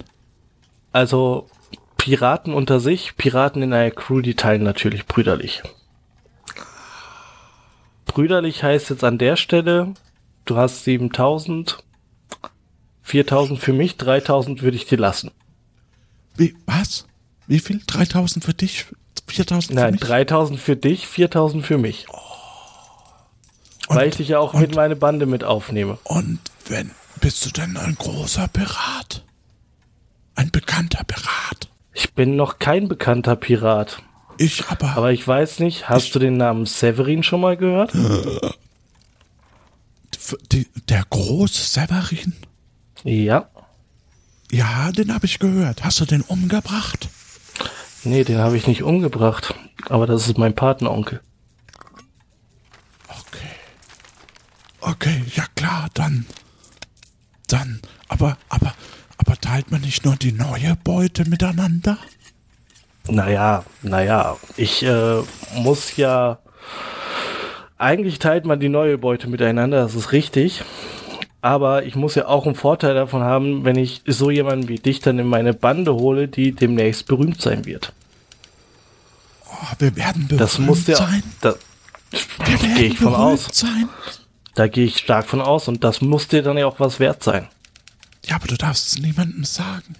Speaker 2: Also Piraten unter sich, Piraten in einer Crew, die teilen natürlich brüderlich. Brüderlich heißt jetzt an der Stelle, du hast 7000, 4000 für mich, 3000 würde ich dir lassen.
Speaker 1: Wie, was? Wie viel? 3000 für dich? 4000 für
Speaker 2: Nein,
Speaker 1: mich?
Speaker 2: 3000 für dich, 4000 für mich. Weil ich dich ja auch
Speaker 1: und-
Speaker 2: mit meine Bande mit aufnehme.
Speaker 1: Und wenn, bist du denn ein großer Pirat? Ein bekannter Pirat?
Speaker 2: Ich bin noch kein bekannter Pirat.
Speaker 1: Ich aber.
Speaker 2: Aber ich weiß nicht, hast du den Namen Severin schon mal gehört? (laughs)
Speaker 1: Der große Severin?
Speaker 2: Ja.
Speaker 1: Ja, den habe ich gehört. Hast du den umgebracht?
Speaker 2: Nee, den habe ich nicht umgebracht. Aber das ist mein Patenonkel.
Speaker 1: Okay. Okay, ja klar, dann. Dann. Aber, aber, aber teilt man nicht nur die neue Beute miteinander?
Speaker 2: Naja, naja, ich äh, muss ja. Eigentlich teilt man die neue Beute miteinander, das ist richtig. Aber ich muss ja auch einen Vorteil davon haben, wenn ich so jemanden wie dich dann in meine Bande hole, die demnächst berühmt sein wird.
Speaker 1: Oh, wir werden berühmt
Speaker 2: Das muss ja.
Speaker 1: sein.
Speaker 2: Da
Speaker 1: werden
Speaker 2: gehe ich von aus.
Speaker 1: sein.
Speaker 2: Da gehe ich stark von aus und das muss dir dann ja auch was wert sein.
Speaker 1: Ja, aber du darfst es niemandem sagen.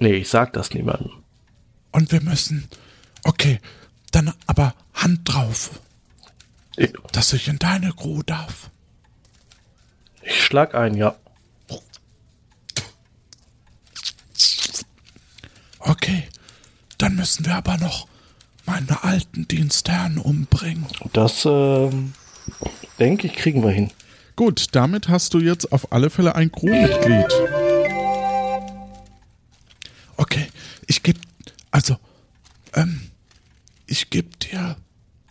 Speaker 2: Nee, ich sag das niemandem.
Speaker 1: Und wir müssen. Okay, dann aber Hand drauf,
Speaker 2: Ich,
Speaker 1: dass ich in deine Crew darf.
Speaker 2: Ich schlag ein, ja.
Speaker 1: Okay, dann müssen wir aber noch meine alten Dienstherren umbringen.
Speaker 2: Das, ähm, denke ich, kriegen wir hin.
Speaker 1: Gut, damit hast du jetzt auf alle Fälle ein Crewmitglied. Okay, ich geb, also, ähm, ich geb dir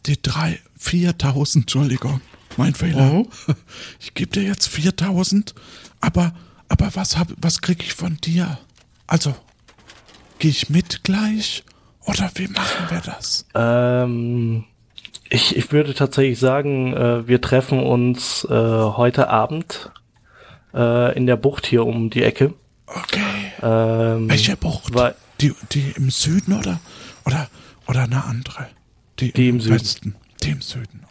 Speaker 1: die drei, 4000, Entschuldigung, mein Fehler. (laughs) Ich geb dir jetzt 4000, aber, aber was hab, was krieg ich von dir? Also, gehe ich mit gleich oder wie machen wir das?
Speaker 2: Ähm, ich, ich würde tatsächlich sagen, äh, wir treffen uns äh, heute Abend äh, in der Bucht hier um die Ecke.
Speaker 1: Okay.
Speaker 2: Ähm,
Speaker 1: Welche Bucht?
Speaker 2: Weil,
Speaker 1: Die, die im Süden oder, oder, oder eine andere?
Speaker 2: Die im Süden.
Speaker 1: Westen. Die im Süden, okay.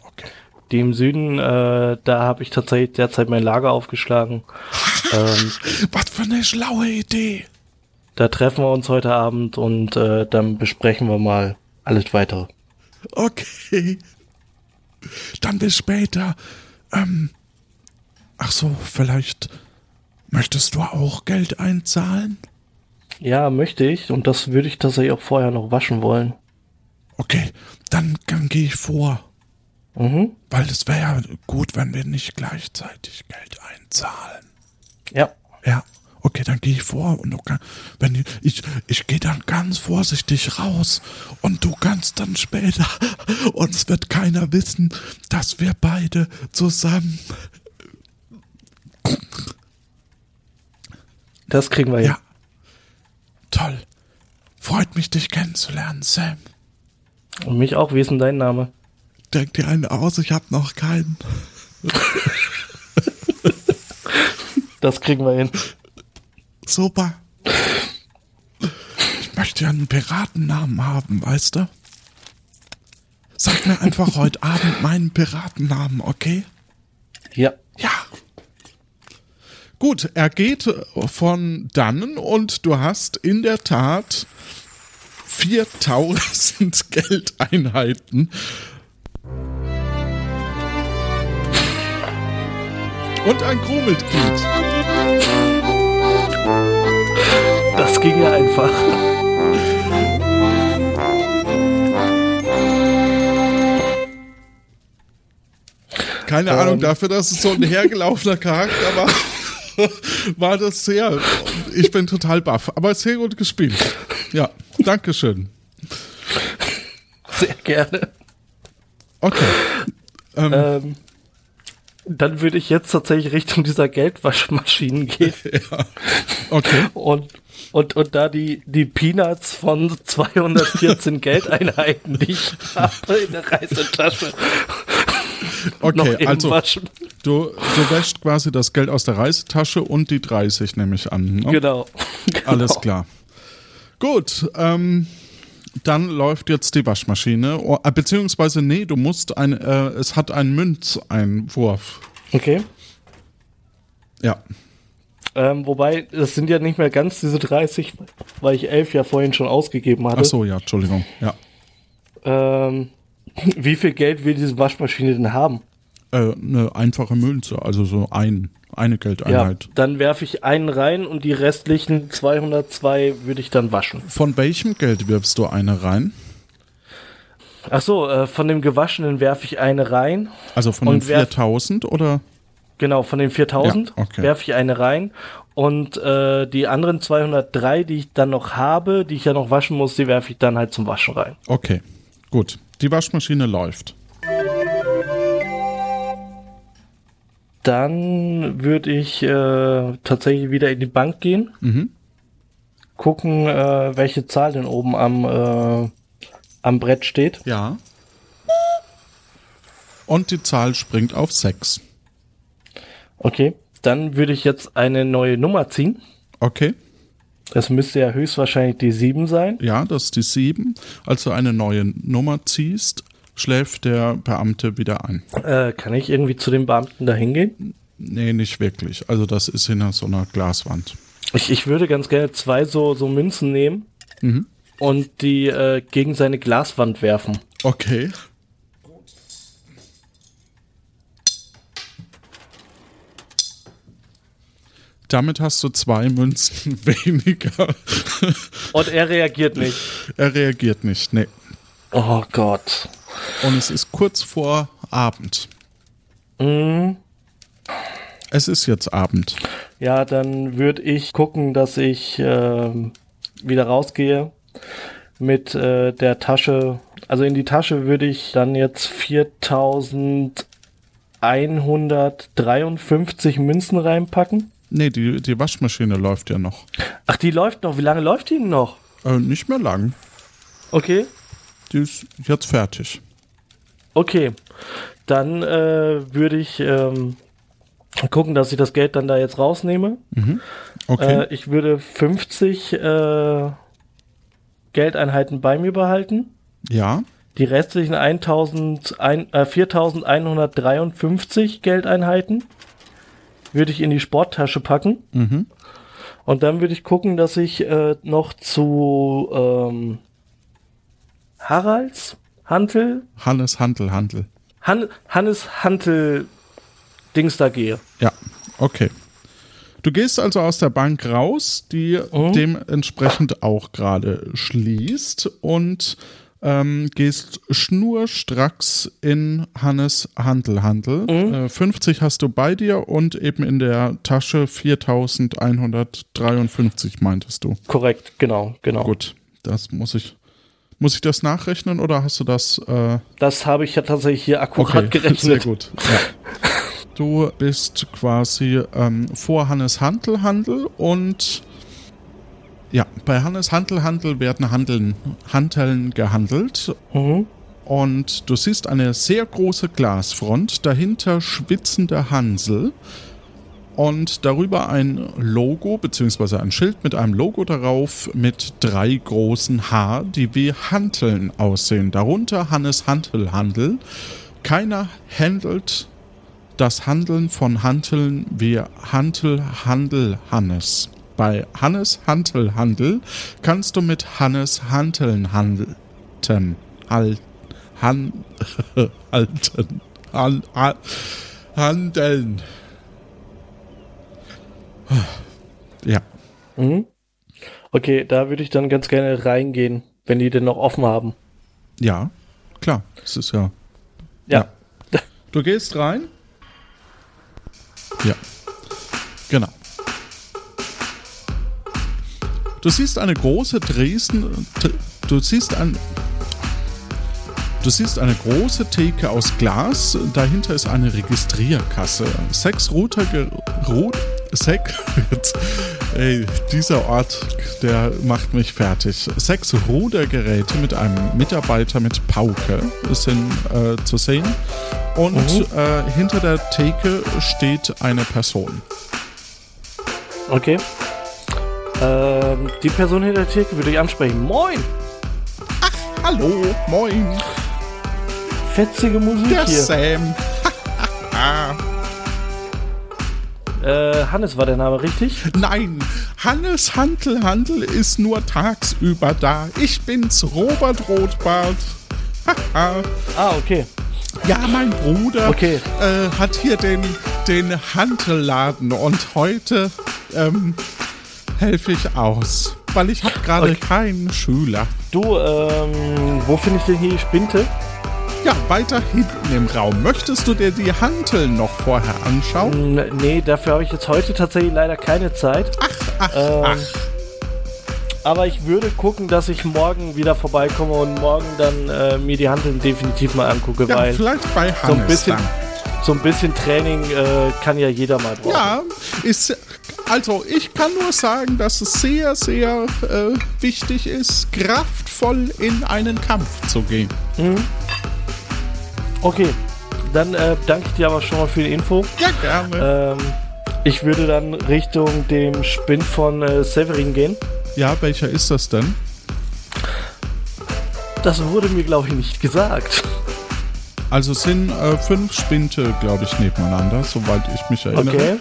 Speaker 2: Die im Süden, äh, da habe ich tatsächlich derzeit mein Lager aufgeschlagen. (laughs) ähm,
Speaker 1: Was für eine schlaue Idee.
Speaker 2: da treffen wir uns heute Abend und äh, dann besprechen wir mal alles weitere.
Speaker 1: Okay. Dann bis später. Ähm, ach so, vielleicht Möchtest du auch Geld einzahlen?
Speaker 2: Ja, möchte ich. Und das würde ich tatsächlich auch vorher noch waschen wollen.
Speaker 1: Okay, dann, dann gehe ich vor.
Speaker 2: Mhm.
Speaker 1: Weil es wäre ja gut, wenn wir nicht gleichzeitig Geld einzahlen.
Speaker 2: Ja.
Speaker 1: Ja, okay, dann gehe ich vor und du kann, wenn ich, ich, ich gehe dann ganz vorsichtig raus und du kannst dann später, (laughs) uns wird keiner wissen, dass wir beide zusammen.
Speaker 2: Das kriegen wir hin.
Speaker 1: Ja, toll. Freut mich, dich kennenzulernen, Sam.
Speaker 2: Und mich auch. Wie ist denn dein Name?
Speaker 1: Denk dir einen aus, ich hab noch keinen.
Speaker 2: Das kriegen wir hin.
Speaker 1: Super. Ich möchte ja einen Piratennamen haben, weißt du? Sag mir einfach heute (laughs) Abend meinen Piratennamen, okay?
Speaker 2: Ja.
Speaker 1: Ja. Gut, er geht von dannen und du hast in der Tat 4000 (laughs) Geldeinheiten. Und ein Crewmitglied.
Speaker 2: Das ging ja einfach.
Speaker 1: Keine Ahnung, dafür, dass es so ein hergelaufener Charakter war, (laughs) war das sehr. Ich bin total baff, aber sehr gut gespielt. Ja, Dankeschön.
Speaker 2: Sehr gerne.
Speaker 1: Okay. Ähm,
Speaker 2: Ähm, dann würde ich jetzt tatsächlich Richtung dieser Geldwaschmaschinen gehen (laughs)
Speaker 1: okay.
Speaker 2: und, und, und da die, die Peanuts von 214 (laughs) Geldeinheiten, die ich habe in der Reisetasche, (laughs) noch
Speaker 1: Okay, also
Speaker 2: waschen.
Speaker 1: du, du wäschst quasi das Geld aus der Reisetasche und die 30, nehme ich an. Ne?
Speaker 2: Genau.
Speaker 1: Alles
Speaker 2: Genau.
Speaker 1: klar. Gut, ähm, dann läuft jetzt die Waschmaschine. Oh, äh, beziehungsweise, nee, du musst ein, äh, es hat einen Münzeinwurf.
Speaker 2: Okay.
Speaker 1: Ja.
Speaker 2: Ähm, wobei, das sind ja nicht mehr ganz diese 30, weil ich 11 ja vorhin schon ausgegeben hatte.
Speaker 1: Ach so, ja, Entschuldigung. Ja.
Speaker 2: Ähm, (laughs) wie viel Geld will diese Waschmaschine denn haben?
Speaker 1: Äh, eine einfache Münze, also so ein, eine
Speaker 2: Ja,
Speaker 1: Geldeinheit.
Speaker 2: dann werfe ich einen rein und die restlichen 202 würde ich dann waschen.
Speaker 1: Von welchem Geld wirfst du eine rein?
Speaker 2: Ach so, äh, von dem gewaschenen werfe ich eine rein.
Speaker 1: Also von den
Speaker 2: wer-
Speaker 1: 4000 oder?
Speaker 2: Genau, von den 4000
Speaker 1: Ja, okay.
Speaker 2: werfe ich eine rein. Und äh, die anderen 203, die ich dann noch habe, die ich ja noch waschen muss, die werfe ich dann halt zum Waschen rein.
Speaker 1: Okay, gut. Die Waschmaschine läuft.
Speaker 2: Dann würde ich äh, tatsächlich wieder in die Bank gehen.
Speaker 1: Mhm.
Speaker 2: Gucken, äh, welche Zahl denn oben am, äh, am Brett steht.
Speaker 1: Ja. Und die Zahl springt auf 6.
Speaker 2: Okay, dann würde ich jetzt eine neue Nummer ziehen.
Speaker 1: Okay.
Speaker 2: Das müsste ja höchstwahrscheinlich die 7 sein.
Speaker 1: Ja, das ist die 7. Als du eine neue Nummer ziehst, schläft der Beamte wieder ein.
Speaker 2: Äh, kann ich irgendwie zu den Beamten da hingehen?
Speaker 1: Nee, nicht wirklich. Also das ist hinter so einer Glaswand.
Speaker 2: Ich, ich würde ganz gerne zwei so, so Münzen nehmen
Speaker 1: Mhm.
Speaker 2: und die äh, gegen seine Glaswand werfen.
Speaker 1: Okay. Damit hast du zwei Münzen (laughs) weniger.
Speaker 2: Und er reagiert nicht.
Speaker 1: er reagiert nicht. Nee.
Speaker 2: Oh Gott.
Speaker 1: Und es ist kurz vor Abend.
Speaker 2: Mhm.
Speaker 1: Es ist jetzt Abend.
Speaker 2: Ja, dann würde ich gucken, dass ich ähm, wieder rausgehe mit äh, der Tasche. Also in die Tasche würde ich dann jetzt 4153 Münzen reinpacken.
Speaker 1: Nee, die, die Waschmaschine läuft ja noch.
Speaker 2: Ach, die läuft noch. Wie lange läuft die denn noch?
Speaker 1: Äh, nicht mehr lang.
Speaker 2: Okay.
Speaker 1: Die ist jetzt fertig.
Speaker 2: Okay. Dann äh, würde ich ähm, gucken, dass ich das Geld dann da jetzt rausnehme.
Speaker 1: Okay.
Speaker 2: Äh, ich würde 50 äh, Geldeinheiten bei mir behalten.
Speaker 1: ja.
Speaker 2: Die restlichen 1000, ein, äh, 4153 Geldeinheiten würde ich in die Sporttasche packen.
Speaker 1: Mhm.
Speaker 2: Und dann würde ich gucken, dass ich äh, noch zu ähm, Haralds Hantel,
Speaker 1: Hannes Handel, Handel.
Speaker 2: Han Hannes Hantel Dings da gehe.
Speaker 1: Ja, okay. Du gehst also aus der Bank raus, die
Speaker 2: Mhm.
Speaker 1: dementsprechend auch gerade schließt und ähm, gehst schnurstracks in Hannes Handelhandel.
Speaker 2: Mhm.
Speaker 1: Äh, 50 hast du bei dir und eben in der Tasche 4153 meintest du.
Speaker 2: Korrekt, genau, genau.
Speaker 1: Gut, das muss ich. Muss ich das nachrechnen oder hast du das? Äh,
Speaker 2: Das habe ich ja tatsächlich hier akkurat (laughs) gerechnet.
Speaker 1: Sehr gut. Ja. Du bist quasi ähm, vor Hannes Handelhandel und ja, bei Hannes Handelhandel werden Handeln, Hanteln gehandelt
Speaker 2: Mhm.
Speaker 1: und du siehst eine sehr große Glasfront, dahinter schwitzende Hansel und darüber ein Logo beziehungsweise ein Schild mit einem Logo darauf mit drei großen H, die wie Hanteln aussehen. Darunter Hannes Hantelhandel. Keiner handelt das Handeln von Hanteln wie Hantel Handel Hannes. Bei Hannes Hantelhandel kannst du mit Hannes Hanteln handeln. Halt, han, (laughs) halten. Han, ha, handeln. Ja.
Speaker 2: Mhm. Okay, da würde ich dann ganz gerne reingehen, wenn die denn noch offen haben.
Speaker 1: Ja, klar. Es ist ja.
Speaker 2: Ja.
Speaker 1: Du gehst rein? Ja. Genau. Du siehst eine große Dresden. Du siehst ein. Du siehst eine große Theke aus Glas. Dahinter ist eine Registrierkasse. Sechs Router. Sek jetzt, ey, dieser Ort, der macht mich fertig. Sechs Rudergeräte mit einem Mitarbeiter mit Pauke sind äh, zu sehen. Und äh, hinter der Theke steht eine Person.
Speaker 2: Okay. Ähm, die Person hinter der Theke würde ich ansprechen. Moin!
Speaker 1: Hallo, moin,
Speaker 2: Fetzige Musik
Speaker 1: der
Speaker 2: hier.
Speaker 1: Sam. (laughs)
Speaker 2: Äh, Hannes war der Name, richtig?
Speaker 1: Nein, Hannes Hantelhandel ist nur tagsüber da. Ich bin's, Robert Rotbart. Haha.
Speaker 2: Ah, okay.
Speaker 1: ja, mein Bruder
Speaker 2: Okay.
Speaker 1: äh, hat hier den, den Hantelladen und heute ähm, helfe ich aus, weil ich habe gerade
Speaker 2: Okay.
Speaker 1: keinen Schüler.
Speaker 2: Du, ähm, wo finde ich denn hier die Spinte?
Speaker 1: Ja, weiter hinten im Raum. Möchtest du dir die Hantel noch vorher anschauen?
Speaker 2: N nee, dafür habe ich jetzt heute tatsächlich leider keine Zeit.
Speaker 1: Ach, ach,
Speaker 2: Ähm,
Speaker 1: ach.
Speaker 2: Aber ich würde gucken, dass ich morgen wieder vorbeikomme und morgen dann äh, mir die Handeln definitiv mal angucke,
Speaker 1: Ja,
Speaker 2: weil
Speaker 1: vielleicht bei Hannes
Speaker 2: so ein bisschen,
Speaker 1: dann.
Speaker 2: so ein bisschen Training äh, kann ja jeder mal brauchen.
Speaker 1: Ja, ist. Also, ich kann nur sagen, dass es sehr, sehr äh, wichtig ist, kraftvoll in einen Kampf zu gehen.
Speaker 2: Okay, dann äh, danke ich dir aber schon mal für die Info.
Speaker 1: Ja, gerne.
Speaker 2: Ähm, ich würde dann Richtung dem Spind von äh, Severin gehen.
Speaker 1: ja, welcher ist das denn?
Speaker 2: Das wurde mir, glaube ich, nicht gesagt.
Speaker 1: Also es sind äh, fünf Spinte, glaube ich, nebeneinander, soweit ich mich erinnere.
Speaker 2: Okay.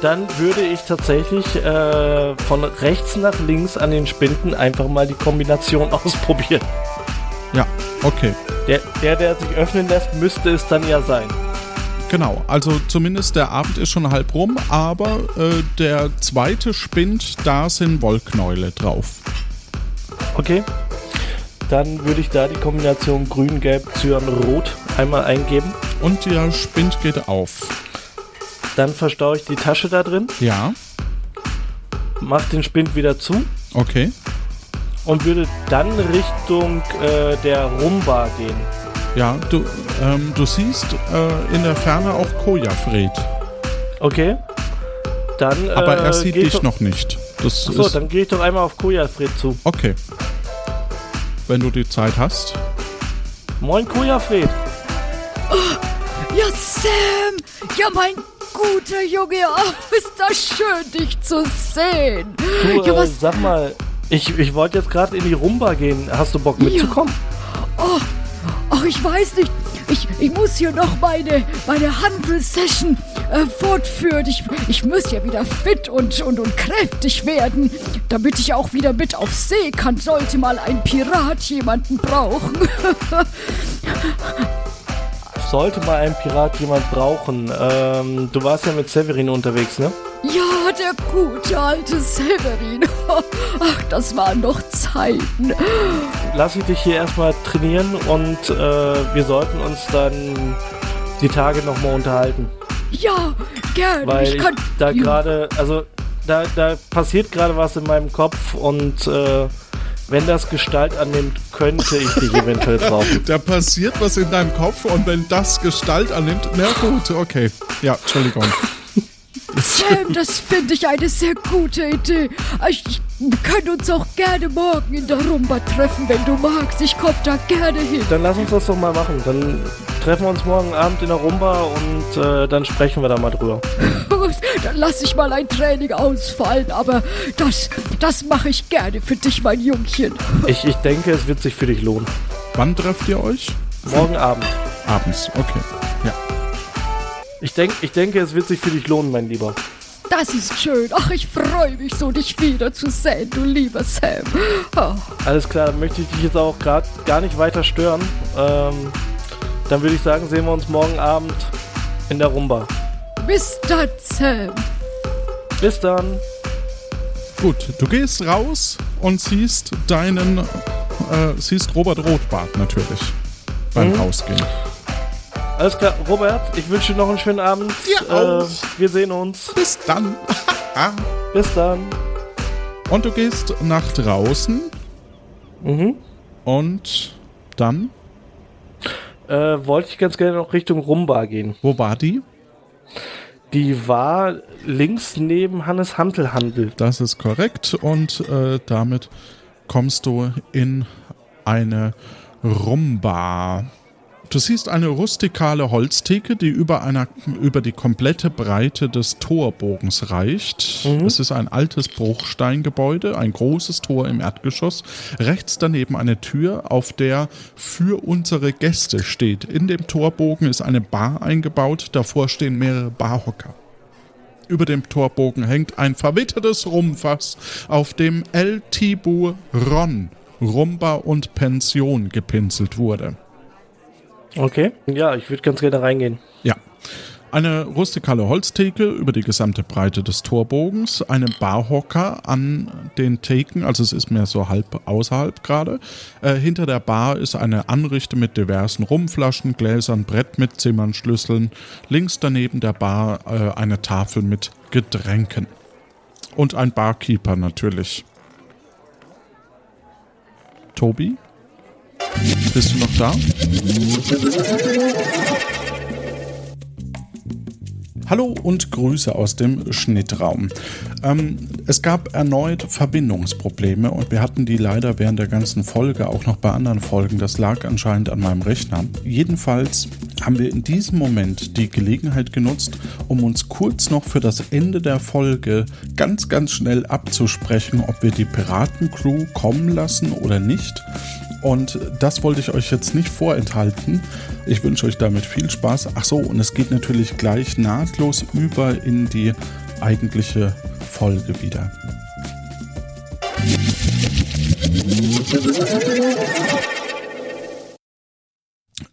Speaker 2: Dann würde ich tatsächlich äh, von rechts nach links an den Spinden einfach mal die Kombination (laughs) ausprobieren.
Speaker 1: Ja, okay.
Speaker 2: Der, der, der sich öffnen lässt, müsste es dann ja sein.
Speaker 1: Genau, also zumindest der Abend ist schon halb rum, aber äh, der zweite Spind, da sind Wollknäule drauf.
Speaker 2: Okay. Dann würde ich da die Kombination grün, gelb, cyan, rot einmal eingeben.
Speaker 1: Und der Spind geht auf.
Speaker 2: Dann verstaue ich die Tasche da drin,
Speaker 1: Ja,
Speaker 2: mache den Spind wieder zu
Speaker 1: okay.
Speaker 2: Und würde dann Richtung äh, der Rumba gehen.
Speaker 1: Ja, du, ähm, du siehst äh, in der Ferne auch Kojafred.
Speaker 2: Okay. Dann.
Speaker 1: Aber
Speaker 2: äh,
Speaker 1: er sieht
Speaker 2: geh ich
Speaker 1: dich
Speaker 2: doch,
Speaker 1: noch nicht. Das
Speaker 2: Achso, dann gehe ich doch einmal auf Kojafred zu.
Speaker 1: okay. Wenn du die Zeit hast.
Speaker 2: Moin Kojafred.
Speaker 5: Ja, Sam! Ja, mein guter Junge, oh, ist das schön, dich zu sehen.
Speaker 2: Du,
Speaker 5: ja,
Speaker 2: äh,
Speaker 5: was,
Speaker 2: sag mal, ich, ich wollte jetzt gerade in die Rumba gehen. Hast du Bock mitzukommen?
Speaker 5: oh, ich weiß nicht. Ich, ich muss hier noch meine, meine Handelssession äh, fortführen. Ich, ich muss ja wieder fit und, und, und kräftig werden, damit ich auch wieder mit auf See kann, sollte mal ein Pirat jemanden brauchen. (laughs)
Speaker 2: sollte mal ein Pirat jemand brauchen, ähm, du warst ja mit Severin unterwegs, ne?
Speaker 5: Ja, der gute alte Severin. (laughs) Ach, das waren noch Zeiten.
Speaker 2: Lass ich dich hier erstmal trainieren und äh, wir sollten uns dann die Tage nochmal unterhalten.
Speaker 5: Ja, gerne.
Speaker 2: Weil
Speaker 5: ich kann.
Speaker 2: ich da gerade, also da, da passiert gerade was in meinem Kopf und äh, wenn das Gestalt annimmt, könnte ich dich eventuell (laughs) brauchen.
Speaker 1: Da passiert was in deinem Kopf und wenn das Gestalt annimmt, na gut, okay. Ja, Entschuldigung.
Speaker 5: Sam, das finde ich eine sehr gute Idee. Ich, können uns auch gerne morgen in der Rumba treffen, wenn du magst. Ich komme da gerne hin.
Speaker 2: Dann lass uns das doch mal machen. Dann treffen wir uns morgen Abend in der Rumba und äh, dann sprechen wir da mal drüber.
Speaker 5: Dann lass ich mal ein Training ausfallen, aber das, das mache ich gerne für dich, mein Jungchen.
Speaker 2: Ich, ich denke, es wird sich für dich lohnen.
Speaker 1: Wann trefft ihr euch?
Speaker 2: Morgen Abend.
Speaker 1: Abends, okay. Ja.
Speaker 2: Ich, denk, ich denke, es wird sich für dich lohnen, mein Lieber.
Speaker 5: Das ist schön. Ach, ich freue mich so, dich wiederzusehen, du lieber Sam. Oh,
Speaker 2: Alles klar, dann möchte ich dich jetzt auch gerade gar nicht weiter stören. Ähm, dann würde ich sagen, sehen wir uns morgen Abend in der Rumba.
Speaker 5: bis dann, Sam.
Speaker 2: Bis dann.
Speaker 1: Gut, du gehst raus und siehst deinen, äh, siehst Robert Rotbart natürlich beim
Speaker 2: Mhm.
Speaker 1: Rausgehen.
Speaker 2: Alles klar, Robert, ich wünsche dir noch einen schönen Abend.
Speaker 1: Dir
Speaker 2: Äh, wir sehen uns.
Speaker 1: Bis dann. (laughs) Ah.
Speaker 2: Bis dann.
Speaker 1: Und du gehst nach draußen
Speaker 2: Mhm.
Speaker 1: und dann,
Speaker 2: Äh, wollte ich ganz gerne noch Richtung Rumba gehen.
Speaker 1: wo war die?
Speaker 2: Die war links neben Hannes Hantelhandel.
Speaker 1: Das ist korrekt und äh, damit kommst du in eine Rumba. Du siehst eine rustikale Holztheke, die über, einer, über die komplette Breite des Torbogens reicht. Es ist ein altes Bruchsteingebäude, ein großes Tor im Erdgeschoss. Rechts daneben eine Tür, auf der für unsere Gäste steht. In dem Torbogen ist eine Bar eingebaut, davor stehen mehrere Barhocker. Über dem Torbogen hängt ein verwittertes Rumfass, auf dem El Tibu Ron, Rumba und Pension gepinselt wurde.
Speaker 2: Okay. Ja, ich würde ganz gerne reingehen.
Speaker 1: Ja. Eine rustikale Holztheke über die gesamte Breite des Torbogens, eine Barhocker an den Theken, also es ist mehr so halb außerhalb gerade. Äh, hinter der Bar ist eine Anrichte mit diversen Rumflaschen, Gläsern, Brett mit Zimmern, Schlüsseln. Links daneben der Bar äh, eine Tafel mit Getränken. Und ein Barkeeper natürlich. Tobi? Bist du noch da? Hallo und Grüße aus dem Schnittraum. Ähm, es gab erneut Verbindungsprobleme und wir hatten die leider während der ganzen Folge, auch noch bei anderen Folgen. Das lag anscheinend an meinem Rechner. Jedenfalls haben wir in diesem Moment die Gelegenheit genutzt, um uns kurz noch für das Ende der Folge ganz, ganz schnell abzusprechen, ob wir die Piratencrew kommen lassen oder nicht. Und das wollte ich euch jetzt nicht vorenthalten. Ich wünsche euch damit viel Spaß. Ach so, und es geht natürlich gleich nahtlos über in die eigentliche Folge wieder.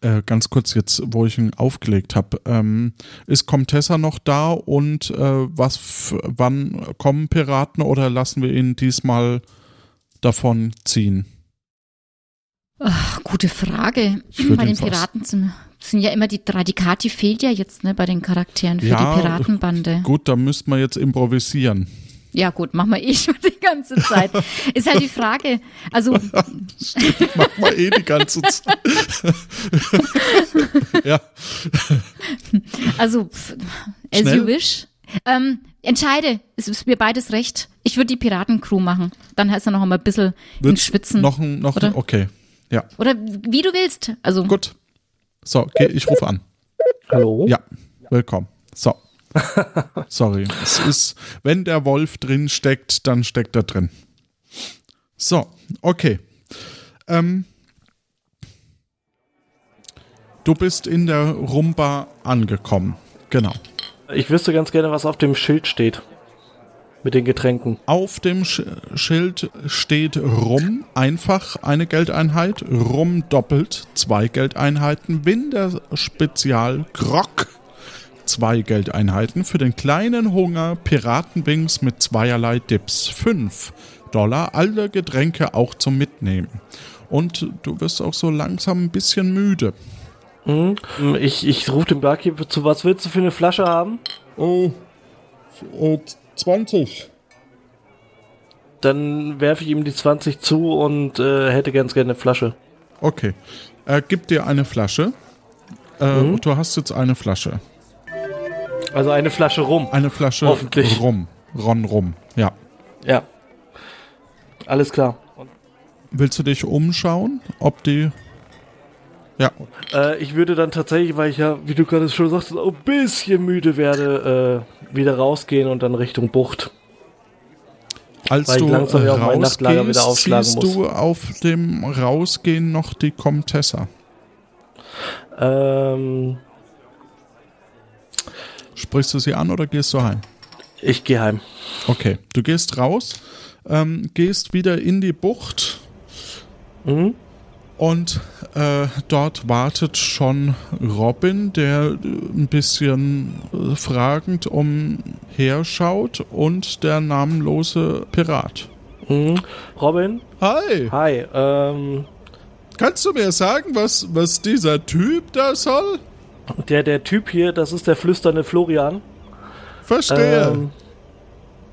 Speaker 1: Äh, ganz kurz jetzt, wo ich ihn aufgelegt habe. Ähm, ist Comtessa noch da und äh, was wann kommen Piraten oder lassen wir ihn diesmal davon ziehen?
Speaker 6: Ach, gute Frage. Bei den Piraten sind, sind ja immer die Radikati fehlt ja jetzt ne, bei den Charakteren für
Speaker 1: Ja,
Speaker 6: die Piratenbande.
Speaker 1: Gut, da müssten wir jetzt improvisieren.
Speaker 6: Ja gut, machen wir eh (laughs) schon die ganze Zeit. Ist halt die Frage, also (laughs)
Speaker 1: Mach mal eh die ganze Zeit. (laughs) ja,
Speaker 6: Also, as
Speaker 1: Schnell?
Speaker 6: you wish. Ähm, entscheide, es ist mir beides recht. Ich würde die Piratencrew machen. Dann heißt er noch einmal ein bisschen
Speaker 1: wird's
Speaker 6: Schwitzen.
Speaker 1: noch ein, noch ein,
Speaker 6: Oder?
Speaker 1: okay. Ja,
Speaker 6: Oder wie du willst. Also,
Speaker 1: gut. So, okay, ich rufe an.
Speaker 2: Hallo?
Speaker 1: Ja, willkommen. So. Sorry. Es ist, wenn der Wolf drin steckt, dann steckt er drin. So, okay. Ähm, du bist in der Rumba angekommen. Genau.
Speaker 2: Ich wüsste ganz gerne, was auf dem Schild steht. Mit den Getränken.
Speaker 1: Auf dem Sch Schild steht Rum, einfach eine Geldeinheit, Rum doppelt, zwei Geldeinheiten, Winder Spezial, Grog, zwei Geldeinheiten, für den kleinen Hunger Piratenwings mit zweierlei Dips, fünf Dollar, alle Getränke auch zum Mitnehmen. Und du wirst auch so langsam ein bisschen müde.
Speaker 2: Mhm. Ich, ich rufe den Barkeeper zu, was willst du für eine Flasche haben?
Speaker 1: Oh, äh, 20.
Speaker 2: Dann werfe ich ihm die 20 zu und äh, hätte ganz gerne eine Flasche.
Speaker 1: Okay. Er gibt dir eine Flasche. Äh,
Speaker 2: Mhm.
Speaker 1: Du hast jetzt eine Flasche.
Speaker 2: Also eine Flasche rum.
Speaker 1: Eine Flasche
Speaker 2: Hoffentlich.
Speaker 1: Rum. Ron Rum. Ja.
Speaker 2: Ja. Alles klar.
Speaker 1: Willst du dich umschauen, ob die. Ja,
Speaker 2: Äh, ich würde dann tatsächlich, weil ich ja, wie du gerade schon sagst, ein bisschen müde werde, äh, wieder rausgehen und dann Richtung Bucht.
Speaker 1: als
Speaker 2: Weil
Speaker 1: du
Speaker 2: langsam
Speaker 1: rausgehst,
Speaker 2: aufschlagen
Speaker 1: siehst
Speaker 2: muss.
Speaker 1: du auf dem Rausgehen noch die Comtessa.
Speaker 2: Ähm,
Speaker 1: Sprichst du sie an oder gehst du heim?
Speaker 2: ich gehe heim.
Speaker 1: Okay, du gehst raus, ähm, gehst wieder in die Bucht
Speaker 2: Mhm.
Speaker 1: Und äh, dort wartet schon Robin, der äh, ein bisschen äh, fragend umherschaut und der namenlose Pirat.
Speaker 2: Mhm. Robin?
Speaker 1: Hi,
Speaker 2: Hi. Ähm,
Speaker 1: kannst du mir sagen, was, was dieser Typ da soll?
Speaker 2: der, der Typ hier, das ist der flüsternde Florian.
Speaker 1: Verstehe.
Speaker 2: Ähm,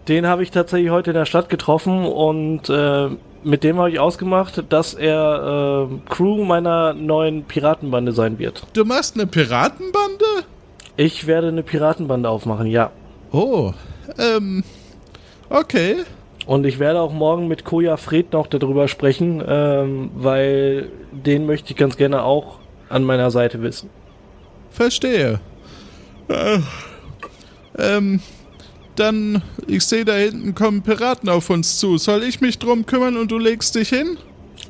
Speaker 2: den habe ich tatsächlich heute in der Stadt getroffen und äh, mit dem habe ich ausgemacht, dass er äh, Crew meiner neuen Piratenbande sein wird.
Speaker 1: du machst eine Piratenbande?
Speaker 2: Ich werde eine Piratenbande aufmachen, ja.
Speaker 1: Oh, ähm, okay.
Speaker 2: Und ich werde auch morgen mit Koja Fred noch darüber sprechen, ähm, weil den möchte ich ganz gerne auch an meiner Seite wissen.
Speaker 1: Verstehe. Äh, ähm, dann, ich sehe da hinten kommen Piraten auf uns zu. Soll ich mich drum kümmern und du legst dich hin?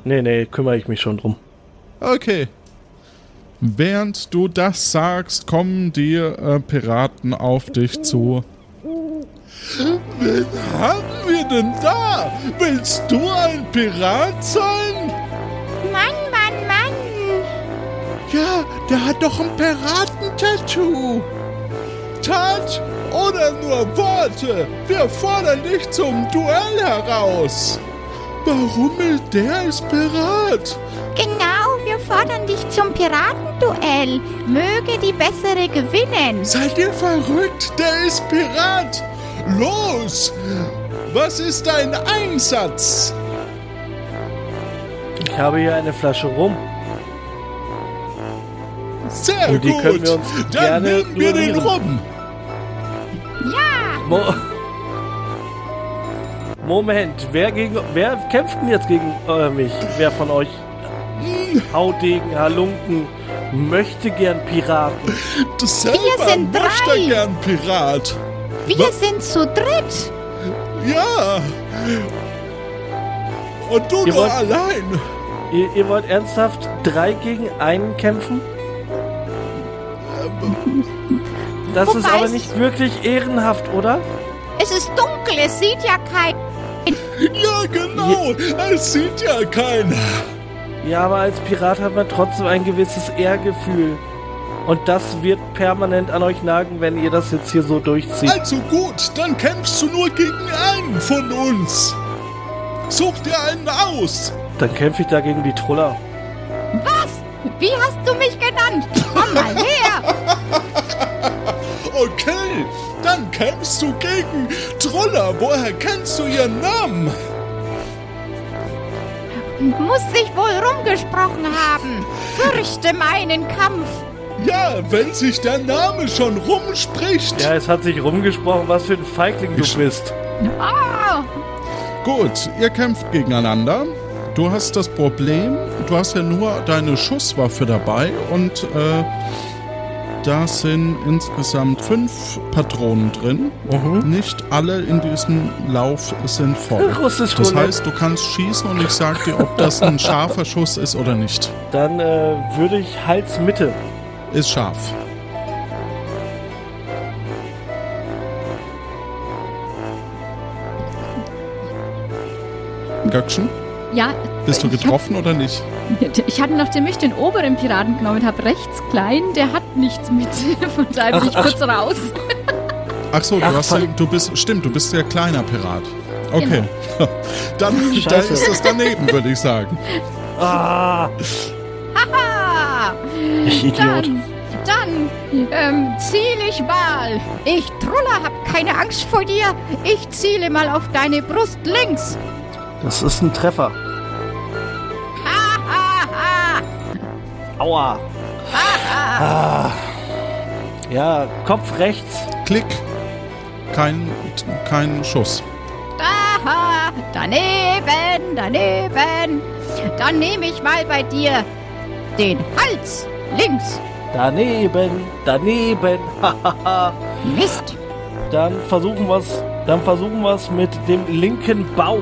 Speaker 2: Nee, nee, kümmere ich mich schon drum.
Speaker 1: Okay. Während du das sagst, kommen die äh, Piraten auf dich zu. Wen haben wir denn da? Willst du ein Pirat sein?
Speaker 5: Mann, Mann, Mann.
Speaker 1: Ja, der hat doch ein Piratentattoo. Tat oder nur Worte? Wir fordern dich zum Duell heraus. Warum will der ist Pirat?
Speaker 5: Genau, wir fordern dich zum Piratenduell. Möge die Bessere gewinnen.
Speaker 1: Seid ihr verrückt? Der ist Pirat. Los! Was ist dein Einsatz?
Speaker 2: Ich habe hier eine Flasche rum.
Speaker 1: Sehr
Speaker 2: Und die
Speaker 1: gut.
Speaker 2: können wir uns
Speaker 1: Dann
Speaker 2: gerne
Speaker 1: nehmen wir den
Speaker 2: ignorieren.
Speaker 1: Rum.
Speaker 2: Mo Moment, wer gegen wer kämpft denn jetzt gegen äh, mich? Wer von euch? Haudegen, Halunken, möchte gern Piraten.
Speaker 1: Du selber
Speaker 5: sind
Speaker 1: möchte
Speaker 5: drei.
Speaker 1: gern Pirat.
Speaker 5: Wir
Speaker 1: Wa-
Speaker 5: sind zu dritt.
Speaker 1: Ja. Und du
Speaker 2: Ihr
Speaker 1: nur
Speaker 2: wollt-
Speaker 1: allein.
Speaker 2: Ihr, ihr wollt ernsthaft drei gegen einen kämpfen? Das ist
Speaker 5: Wobei
Speaker 2: aber
Speaker 5: es-
Speaker 2: nicht wirklich ehrenhaft, oder?
Speaker 5: Es ist dunkel, es sieht ja kein.
Speaker 1: Ja, genau. Es sieht ja keiner.
Speaker 2: Ja, aber als Pirat hat man trotzdem ein gewisses Ehrgefühl. Und das wird permanent an euch nagen, wenn ihr das jetzt hier so durchzieht.
Speaker 1: Also gut, dann kämpfst du nur gegen einen von uns. Such dir einen aus.
Speaker 2: Dann kämpfe ich da gegen die Truller.
Speaker 5: Was? Wie hast du mich genannt? Komm mal her.
Speaker 1: Okay, dann kämpfst du gegen Troller. Woher kennst du ihren Namen?
Speaker 5: Muss sich wohl rumgesprochen haben. Fürchte meinen Kampf.
Speaker 1: Ja, wenn sich der Name schon rumspricht.
Speaker 2: Ja, es hat sich rumgesprochen, was für ein Feigling du
Speaker 1: Ich-
Speaker 2: bist.
Speaker 5: Ah,
Speaker 1: Gut, ihr kämpft gegeneinander. Du hast das Problem, du hast ja nur deine Schusswaffe dabei und äh, da sind insgesamt fünf Patronen drin.
Speaker 2: Mhm.
Speaker 1: Nicht alle in diesem Lauf sind voll.
Speaker 2: Russisch
Speaker 1: das heißt, du kannst schießen und ich sag dir, ob das ein scharfer Schuss ist oder nicht.
Speaker 2: Dann äh, würde ich Halsmitte.
Speaker 1: Ist scharf. Göckchen?
Speaker 6: Ja,
Speaker 1: bist du
Speaker 6: ich hab-
Speaker 1: getroffen oder nicht?
Speaker 6: Ich hatte noch nämlich den oberen Piraten genommen, habe rechts klein, der hat nichts mit. (laughs) Von daher bin
Speaker 2: Ach,
Speaker 6: ich
Speaker 2: ach.
Speaker 6: kurz raus.
Speaker 1: Ach so, du
Speaker 2: Ach,
Speaker 1: hast du bist, stimmt, du bist ja kleiner Pirat. Okay.
Speaker 6: Genau. (laughs)
Speaker 1: Dann da ist das daneben, würde ich sagen.
Speaker 2: Ah,
Speaker 6: Ah,
Speaker 2: ich Idiot.
Speaker 6: dann, dann ähm, ziele ich mal. Ich, Truller, hab keine Angst vor dir. Ich ziele mal auf deine Brust links.
Speaker 2: Das ist ein Treffer. Aua. Ah. Ja, Kopf rechts.
Speaker 1: Klick. Kein, kein Schuss.
Speaker 6: Aha, daneben, daneben. Dann nehme ich mal bei dir den Hals links.
Speaker 2: Daneben, daneben. Hahaha.
Speaker 6: Mist.
Speaker 2: dann versuchen wir's. Dann versuchen wir's mit dem linken Bauch.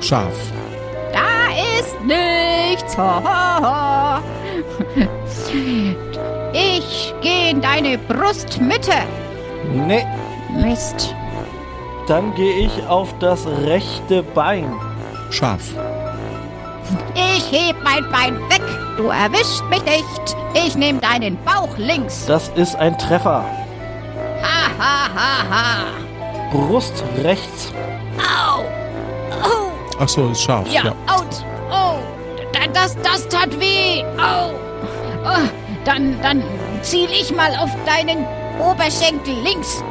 Speaker 1: Scharf.
Speaker 6: Da ist nichts. Ich gehe in deine Brustmitte.
Speaker 2: Nee,
Speaker 6: Mist.
Speaker 2: dann gehe ich auf das rechte Bein.
Speaker 1: Scharf.
Speaker 6: Ich heb mein Bein weg. Du erwischt mich nicht. Ich nehme deinen Bauch links.
Speaker 2: Das ist ein Treffer.
Speaker 6: Ha, ha, ha, ha.
Speaker 2: Brust rechts.
Speaker 6: Au. Au.
Speaker 1: Ach so, ist scharf.
Speaker 6: Ja,
Speaker 1: Ja.
Speaker 6: out. Oh, da- das, das tat weh. Au. Oh, dann, dann ziel ich mal auf deinen Oberschenkel links.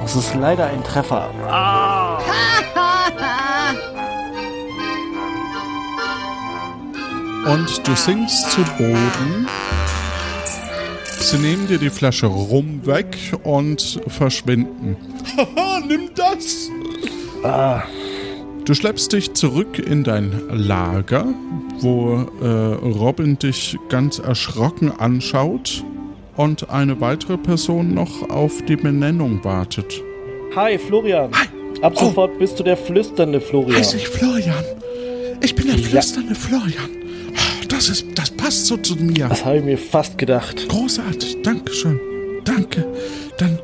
Speaker 2: Das ist leider ein Treffer. Ah. (laughs)
Speaker 1: Und du sinkst zu Boden. Sie nehmen dir die Flasche rum weg und verschwinden. Haha, nimm das!
Speaker 2: Ah.
Speaker 1: Du schleppst dich zurück in dein Lager, wo äh, Robin dich ganz erschrocken anschaut und eine weitere Person noch auf die Benennung wartet.
Speaker 2: Hi, Florian.
Speaker 1: Hi.
Speaker 2: Ab
Speaker 1: Oh.
Speaker 2: sofort bist du der flüsternde Florian.
Speaker 1: Heiße ich Florian? Ich bin der
Speaker 2: Ja.
Speaker 1: flüsternde Florian. Das ist, das passt so zu mir.
Speaker 2: Das habe ich mir fast gedacht.
Speaker 1: Großartig, Dankeschön. Danke. Dann,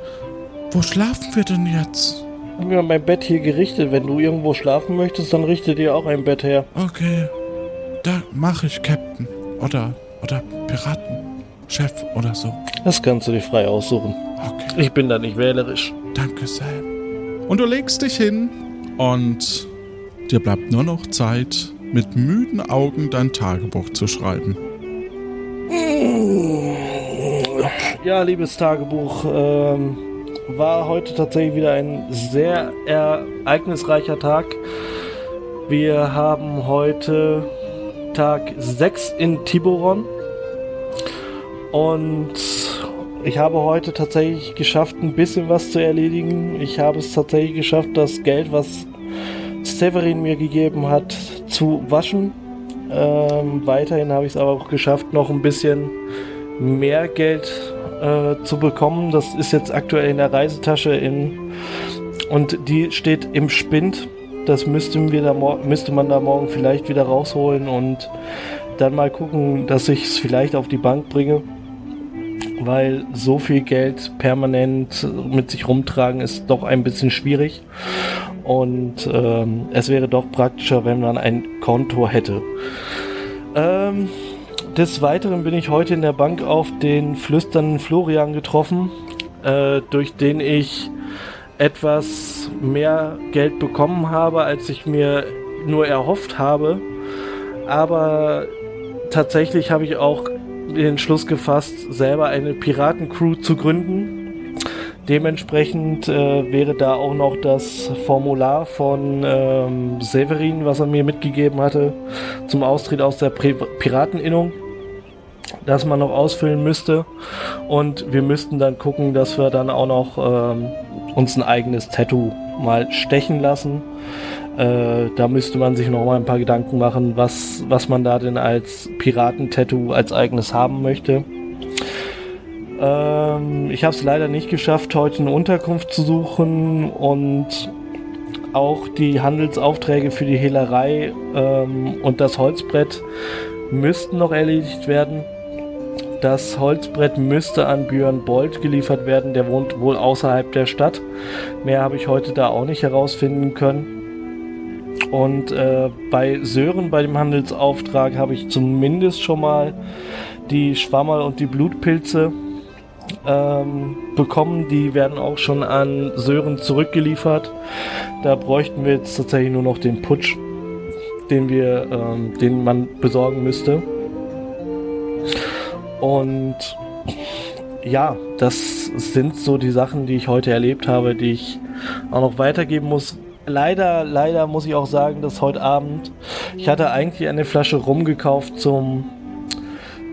Speaker 1: wo schlafen wir denn jetzt?
Speaker 2: Ich habe mir mein Bett hier gerichtet. Wenn du irgendwo schlafen möchtest, dann richte dir auch ein Bett her.
Speaker 1: Okay, da mache ich Captain. Oder, oder Piratenchef oder so.
Speaker 2: Das kannst du dir frei aussuchen.
Speaker 1: Okay,
Speaker 2: Ich bin da nicht wählerisch.
Speaker 1: danke, Sam. Und du legst dich hin und dir bleibt nur noch Zeit, mit müden Augen dein Tagebuch zu schreiben.
Speaker 2: Ja, liebes Tagebuch, ähm, war heute tatsächlich wieder ein sehr ereignisreicher Tag. Wir haben heute Tag 6 in Tiburon und ich habe heute tatsächlich geschafft, ein bisschen was zu erledigen. Ich habe es tatsächlich geschafft, das Geld, was Severin mir gegeben hat, zu waschen. Ähm, weiterhin habe ich es aber auch geschafft, noch ein bisschen mehr Geld äh, zu bekommen. Das ist jetzt aktuell in der Reisetasche in und die steht im Spind. Das müssten wir da müsste man da morgen vielleicht wieder rausholen und dann mal gucken, dass ich es vielleicht auf die Bank bringe. Weil so viel Geld permanent mit sich rumtragen ist doch ein bisschen schwierig. Und ähm, es wäre doch praktischer, wenn man ein Konto hätte. Ähm, des Weiteren bin ich heute in der Bank auf den flüsternden Florian getroffen, äh, durch den ich etwas mehr Geld bekommen habe, als ich mir nur erhofft habe. Aber tatsächlich habe ich auch den Entschluss gefasst, selber eine Piratencrew zu gründen. Dementsprechend äh, wäre da auch noch das Formular von ähm, Severin, was er mir mitgegeben hatte, zum Austritt aus der Pri Pirateninnung, das man noch ausfüllen müsste. Und wir müssten dann gucken, dass wir dann auch noch ähm, uns ein eigenes Tattoo mal stechen lassen. Äh, da müsste man sich noch mal ein paar Gedanken machen, was, was man da denn als Piratentattoo als eigenes haben möchte. Ähm, ich habe es leider nicht geschafft, heute eine Unterkunft zu suchen und auch die Handelsaufträge für die Hehlerei ähm, und das Holzbrett müssten noch erledigt werden. Das Holzbrett müsste an Björn Bolt geliefert werden, der wohnt wohl außerhalb der Stadt. Mehr habe ich heute da auch nicht herausfinden können. Und äh, bei Sören, bei dem Handelsauftrag, habe ich zumindest schon mal die Schwammerl und die Blutpilze ähm, bekommen. Die werden auch schon an Sören zurückgeliefert. Da bräuchten wir jetzt tatsächlich nur noch den Putsch, den wir, ähm, den man besorgen müsste. Und ja, das sind so die Sachen, die ich heute erlebt habe, die ich auch noch weitergeben muss. Leider, leider muss ich auch sagen, dass heute Abend, ich hatte eigentlich eine Flasche rumgekauft zum,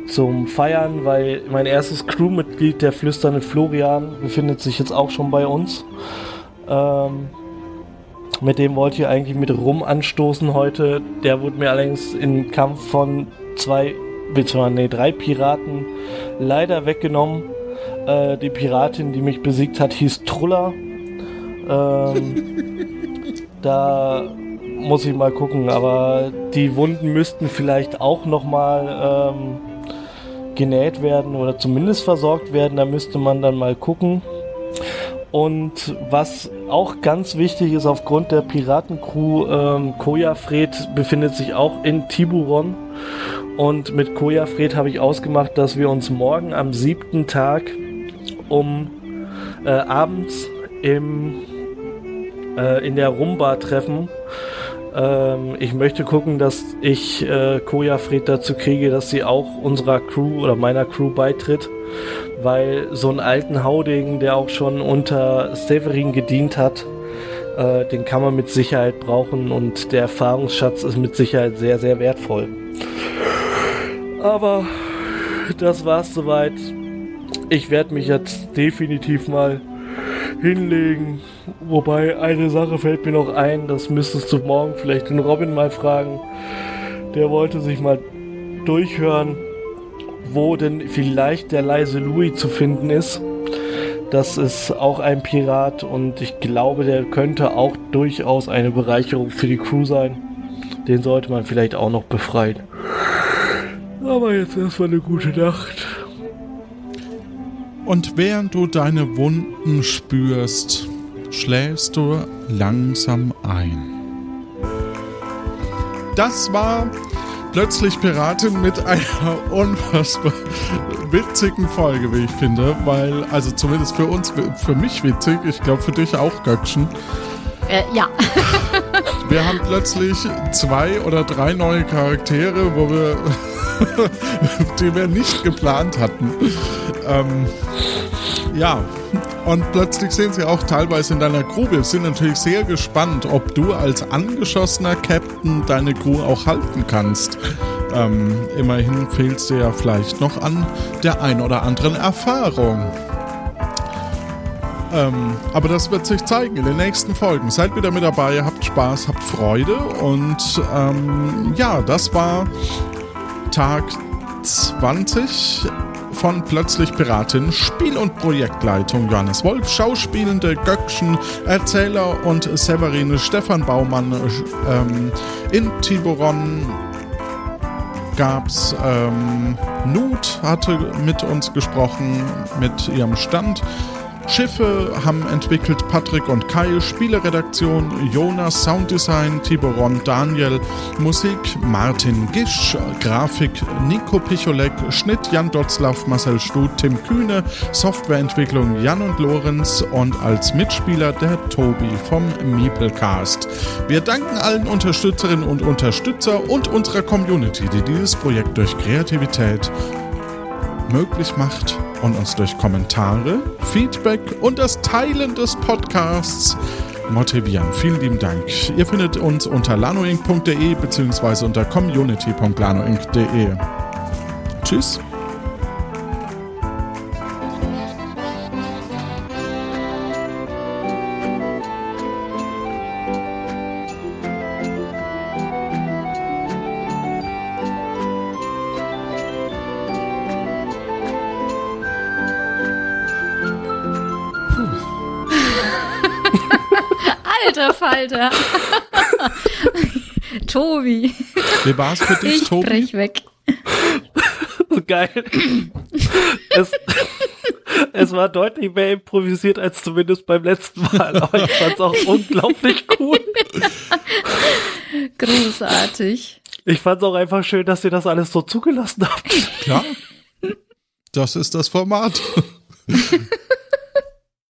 Speaker 2: zum Feiern, weil mein erstes Crewmitglied, der flüsternde Florian, befindet sich jetzt auch schon bei uns. Ähm, mit dem wollte ich eigentlich mit Rum anstoßen heute. Der wurde mir allerdings im Kampf von zwei, beziehungsweise nee, drei Piraten leider weggenommen. Äh, die Piratin, die mich besiegt hat, hieß Trulla. Ähm, (laughs) da muss ich mal gucken, aber die Wunden müssten vielleicht auch nochmal ähm, genäht werden oder zumindest versorgt werden. Da müsste man dann mal gucken. Und was auch ganz wichtig ist, aufgrund der Piratencrew, ähm, Kojafred befindet sich auch in Tiburon. Und mit Kojafred habe ich ausgemacht, dass wir uns morgen am siebten Tag um äh, abends im, äh, in der Rumba treffen. Ähm, ich möchte gucken, dass ich äh, Kojafred dazu kriege, dass sie auch unserer Crew oder meiner Crew beitritt. Weil so einen alten Haudegen, der auch schon unter Severin gedient hat, äh, den kann man mit Sicherheit brauchen und der Erfahrungsschatz ist mit Sicherheit sehr, sehr wertvoll. Aber das war's soweit. Ich werde mich jetzt definitiv mal hinlegen. Wobei eine Sache fällt mir noch ein, das müsstest du morgen vielleicht den Robin mal fragen. Der wollte sich mal durchhören, wo denn vielleicht der leise Louis zu finden ist. Das ist auch ein Pirat und ich glaube, der könnte auch durchaus eine Bereicherung für die Crew sein. Den sollte man vielleicht auch noch befreien. Aber jetzt erstmal eine gute Nacht.
Speaker 1: Und während du deine Wunden spürst, schläfst du langsam ein. Das war plötzlich Piratin mit einer (laughs) unfassbar witzigen Folge, wie ich finde, weil, also zumindest für uns, für mich witzig, ich glaube für dich auch, Göckchen.
Speaker 6: Äh, ja. (laughs)
Speaker 1: wir haben plötzlich zwei oder drei neue Charaktere, wo wir, (laughs) die wir nicht geplant hatten. Ähm, ja, und plötzlich sehen sie auch teilweise in deiner Crew. Wir sind natürlich sehr gespannt, ob du als angeschossener Captain deine Crew auch halten kannst. Ähm, immerhin fehlt es dir ja vielleicht noch an der ein oder anderen Erfahrung. Ähm, aber das wird sich zeigen in den nächsten Folgen. Seid wieder mit dabei, habt Spaß, habt Freude und ähm, ja, das war Tag 20 von Plötzlich Piratin, Spiel- und Projektleitung Johannes Wolf, Schauspielende Göckchen, Erzähler und Severine Stefan Baumann. Ähm, in Tiburon gab's ähm, Nut hatte mit uns gesprochen mit ihrem Stand. Schiffe haben entwickelt Patrick und Kai, Spieleredaktion Jonas, Sounddesign Tiboron Daniel, Musik Martin Gisch, Grafik Nico Picholek, Schnitt Jan Dotzlaff, Marcel Stut, Tim Kühne, Softwareentwicklung Jan und Lorenz und als Mitspieler der Tobi vom Meeplecast. Wir danken allen Unterstützerinnen und Unterstützer und unserer Community, die dieses Projekt durch Kreativität möglich macht und uns durch Kommentare, Feedback und das Teilen des Podcasts motivieren. Vielen lieben Dank. Ihr findet uns unter lanoinc.de bzw. unter community.lanoinc.de. Tschüss.
Speaker 6: Alter. (laughs) Tobi.
Speaker 1: Wie war's für dich,
Speaker 6: Ich
Speaker 1: Tobi?
Speaker 6: brech weg.
Speaker 2: So geil. es, es war deutlich mehr improvisiert als zumindest beim letzten Mal, aber ich fand es auch unglaublich cool.
Speaker 6: Großartig.
Speaker 2: Ich fand es auch einfach schön, dass ihr das alles so zugelassen habt.
Speaker 1: Klar. Das ist das Format.